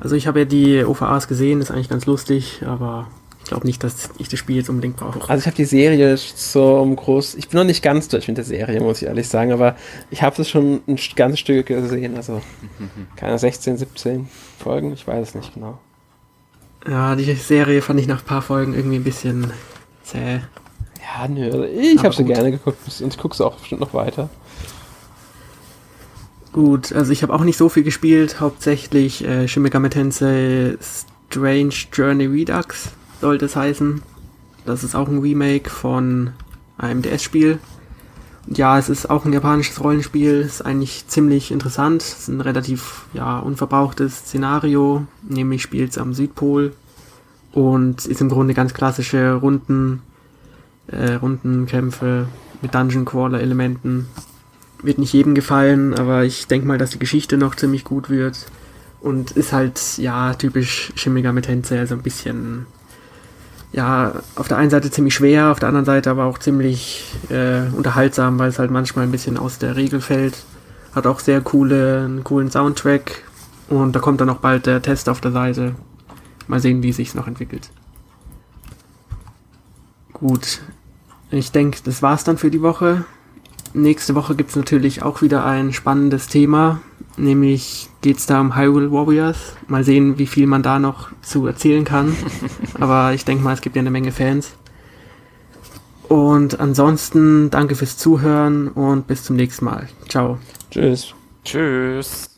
Also ich habe ja die OVAs gesehen, ist eigentlich ganz lustig, aber ich glaube nicht, dass ich das Spiel jetzt unbedingt brauche. Also ich habe die Serie zum groß. Ich bin noch nicht ganz durch mit der Serie, muss ich ehrlich sagen, aber ich habe es schon ein ganzes Stück gesehen. Also keine 16, 17 Folgen, ich weiß es nicht genau. Ja, die Serie fand ich nach ein paar Folgen irgendwie ein bisschen zäh. Ja, nö, also ich habe sie gerne geguckt und ich gucke sie auch bestimmt noch weiter. Gut, also ich habe auch nicht so viel gespielt, hauptsächlich äh, Shin Megami Tensei Strange Journey Redux sollte es heißen. Das ist auch ein Remake von einem DS-Spiel. Ja, es ist auch ein japanisches Rollenspiel, ist eigentlich ziemlich interessant. Es ist ein relativ ja, unverbrauchtes Szenario, nämlich spielt es am Südpol und ist im Grunde ganz klassische Runden, äh, Rundenkämpfe mit Dungeon Crawler Elementen wird nicht jedem gefallen, aber ich denke mal, dass die Geschichte noch ziemlich gut wird. Und ist halt, ja, typisch Shin Megami Tensei, also ein bisschen, ja, auf der einen Seite ziemlich schwer, auf der anderen Seite aber auch ziemlich äh, unterhaltsam, weil es halt manchmal ein bisschen aus der Regel fällt. Hat auch sehr coole, einen coolen Soundtrack. Und da kommt dann auch bald der Test auf der Seite. Mal sehen, wie es sich noch entwickelt. Gut. Ich denke, das war's dann für die Woche. Nächste Woche gibt es natürlich auch wieder ein spannendes Thema, nämlich geht es da um Hyrule Warriors. Mal sehen, wie viel man da noch zu erzählen kann. Aber ich denke mal, es gibt ja eine Menge Fans. Und ansonsten danke fürs Zuhören und bis zum nächsten Mal. Ciao. Tschüss. Tschüss.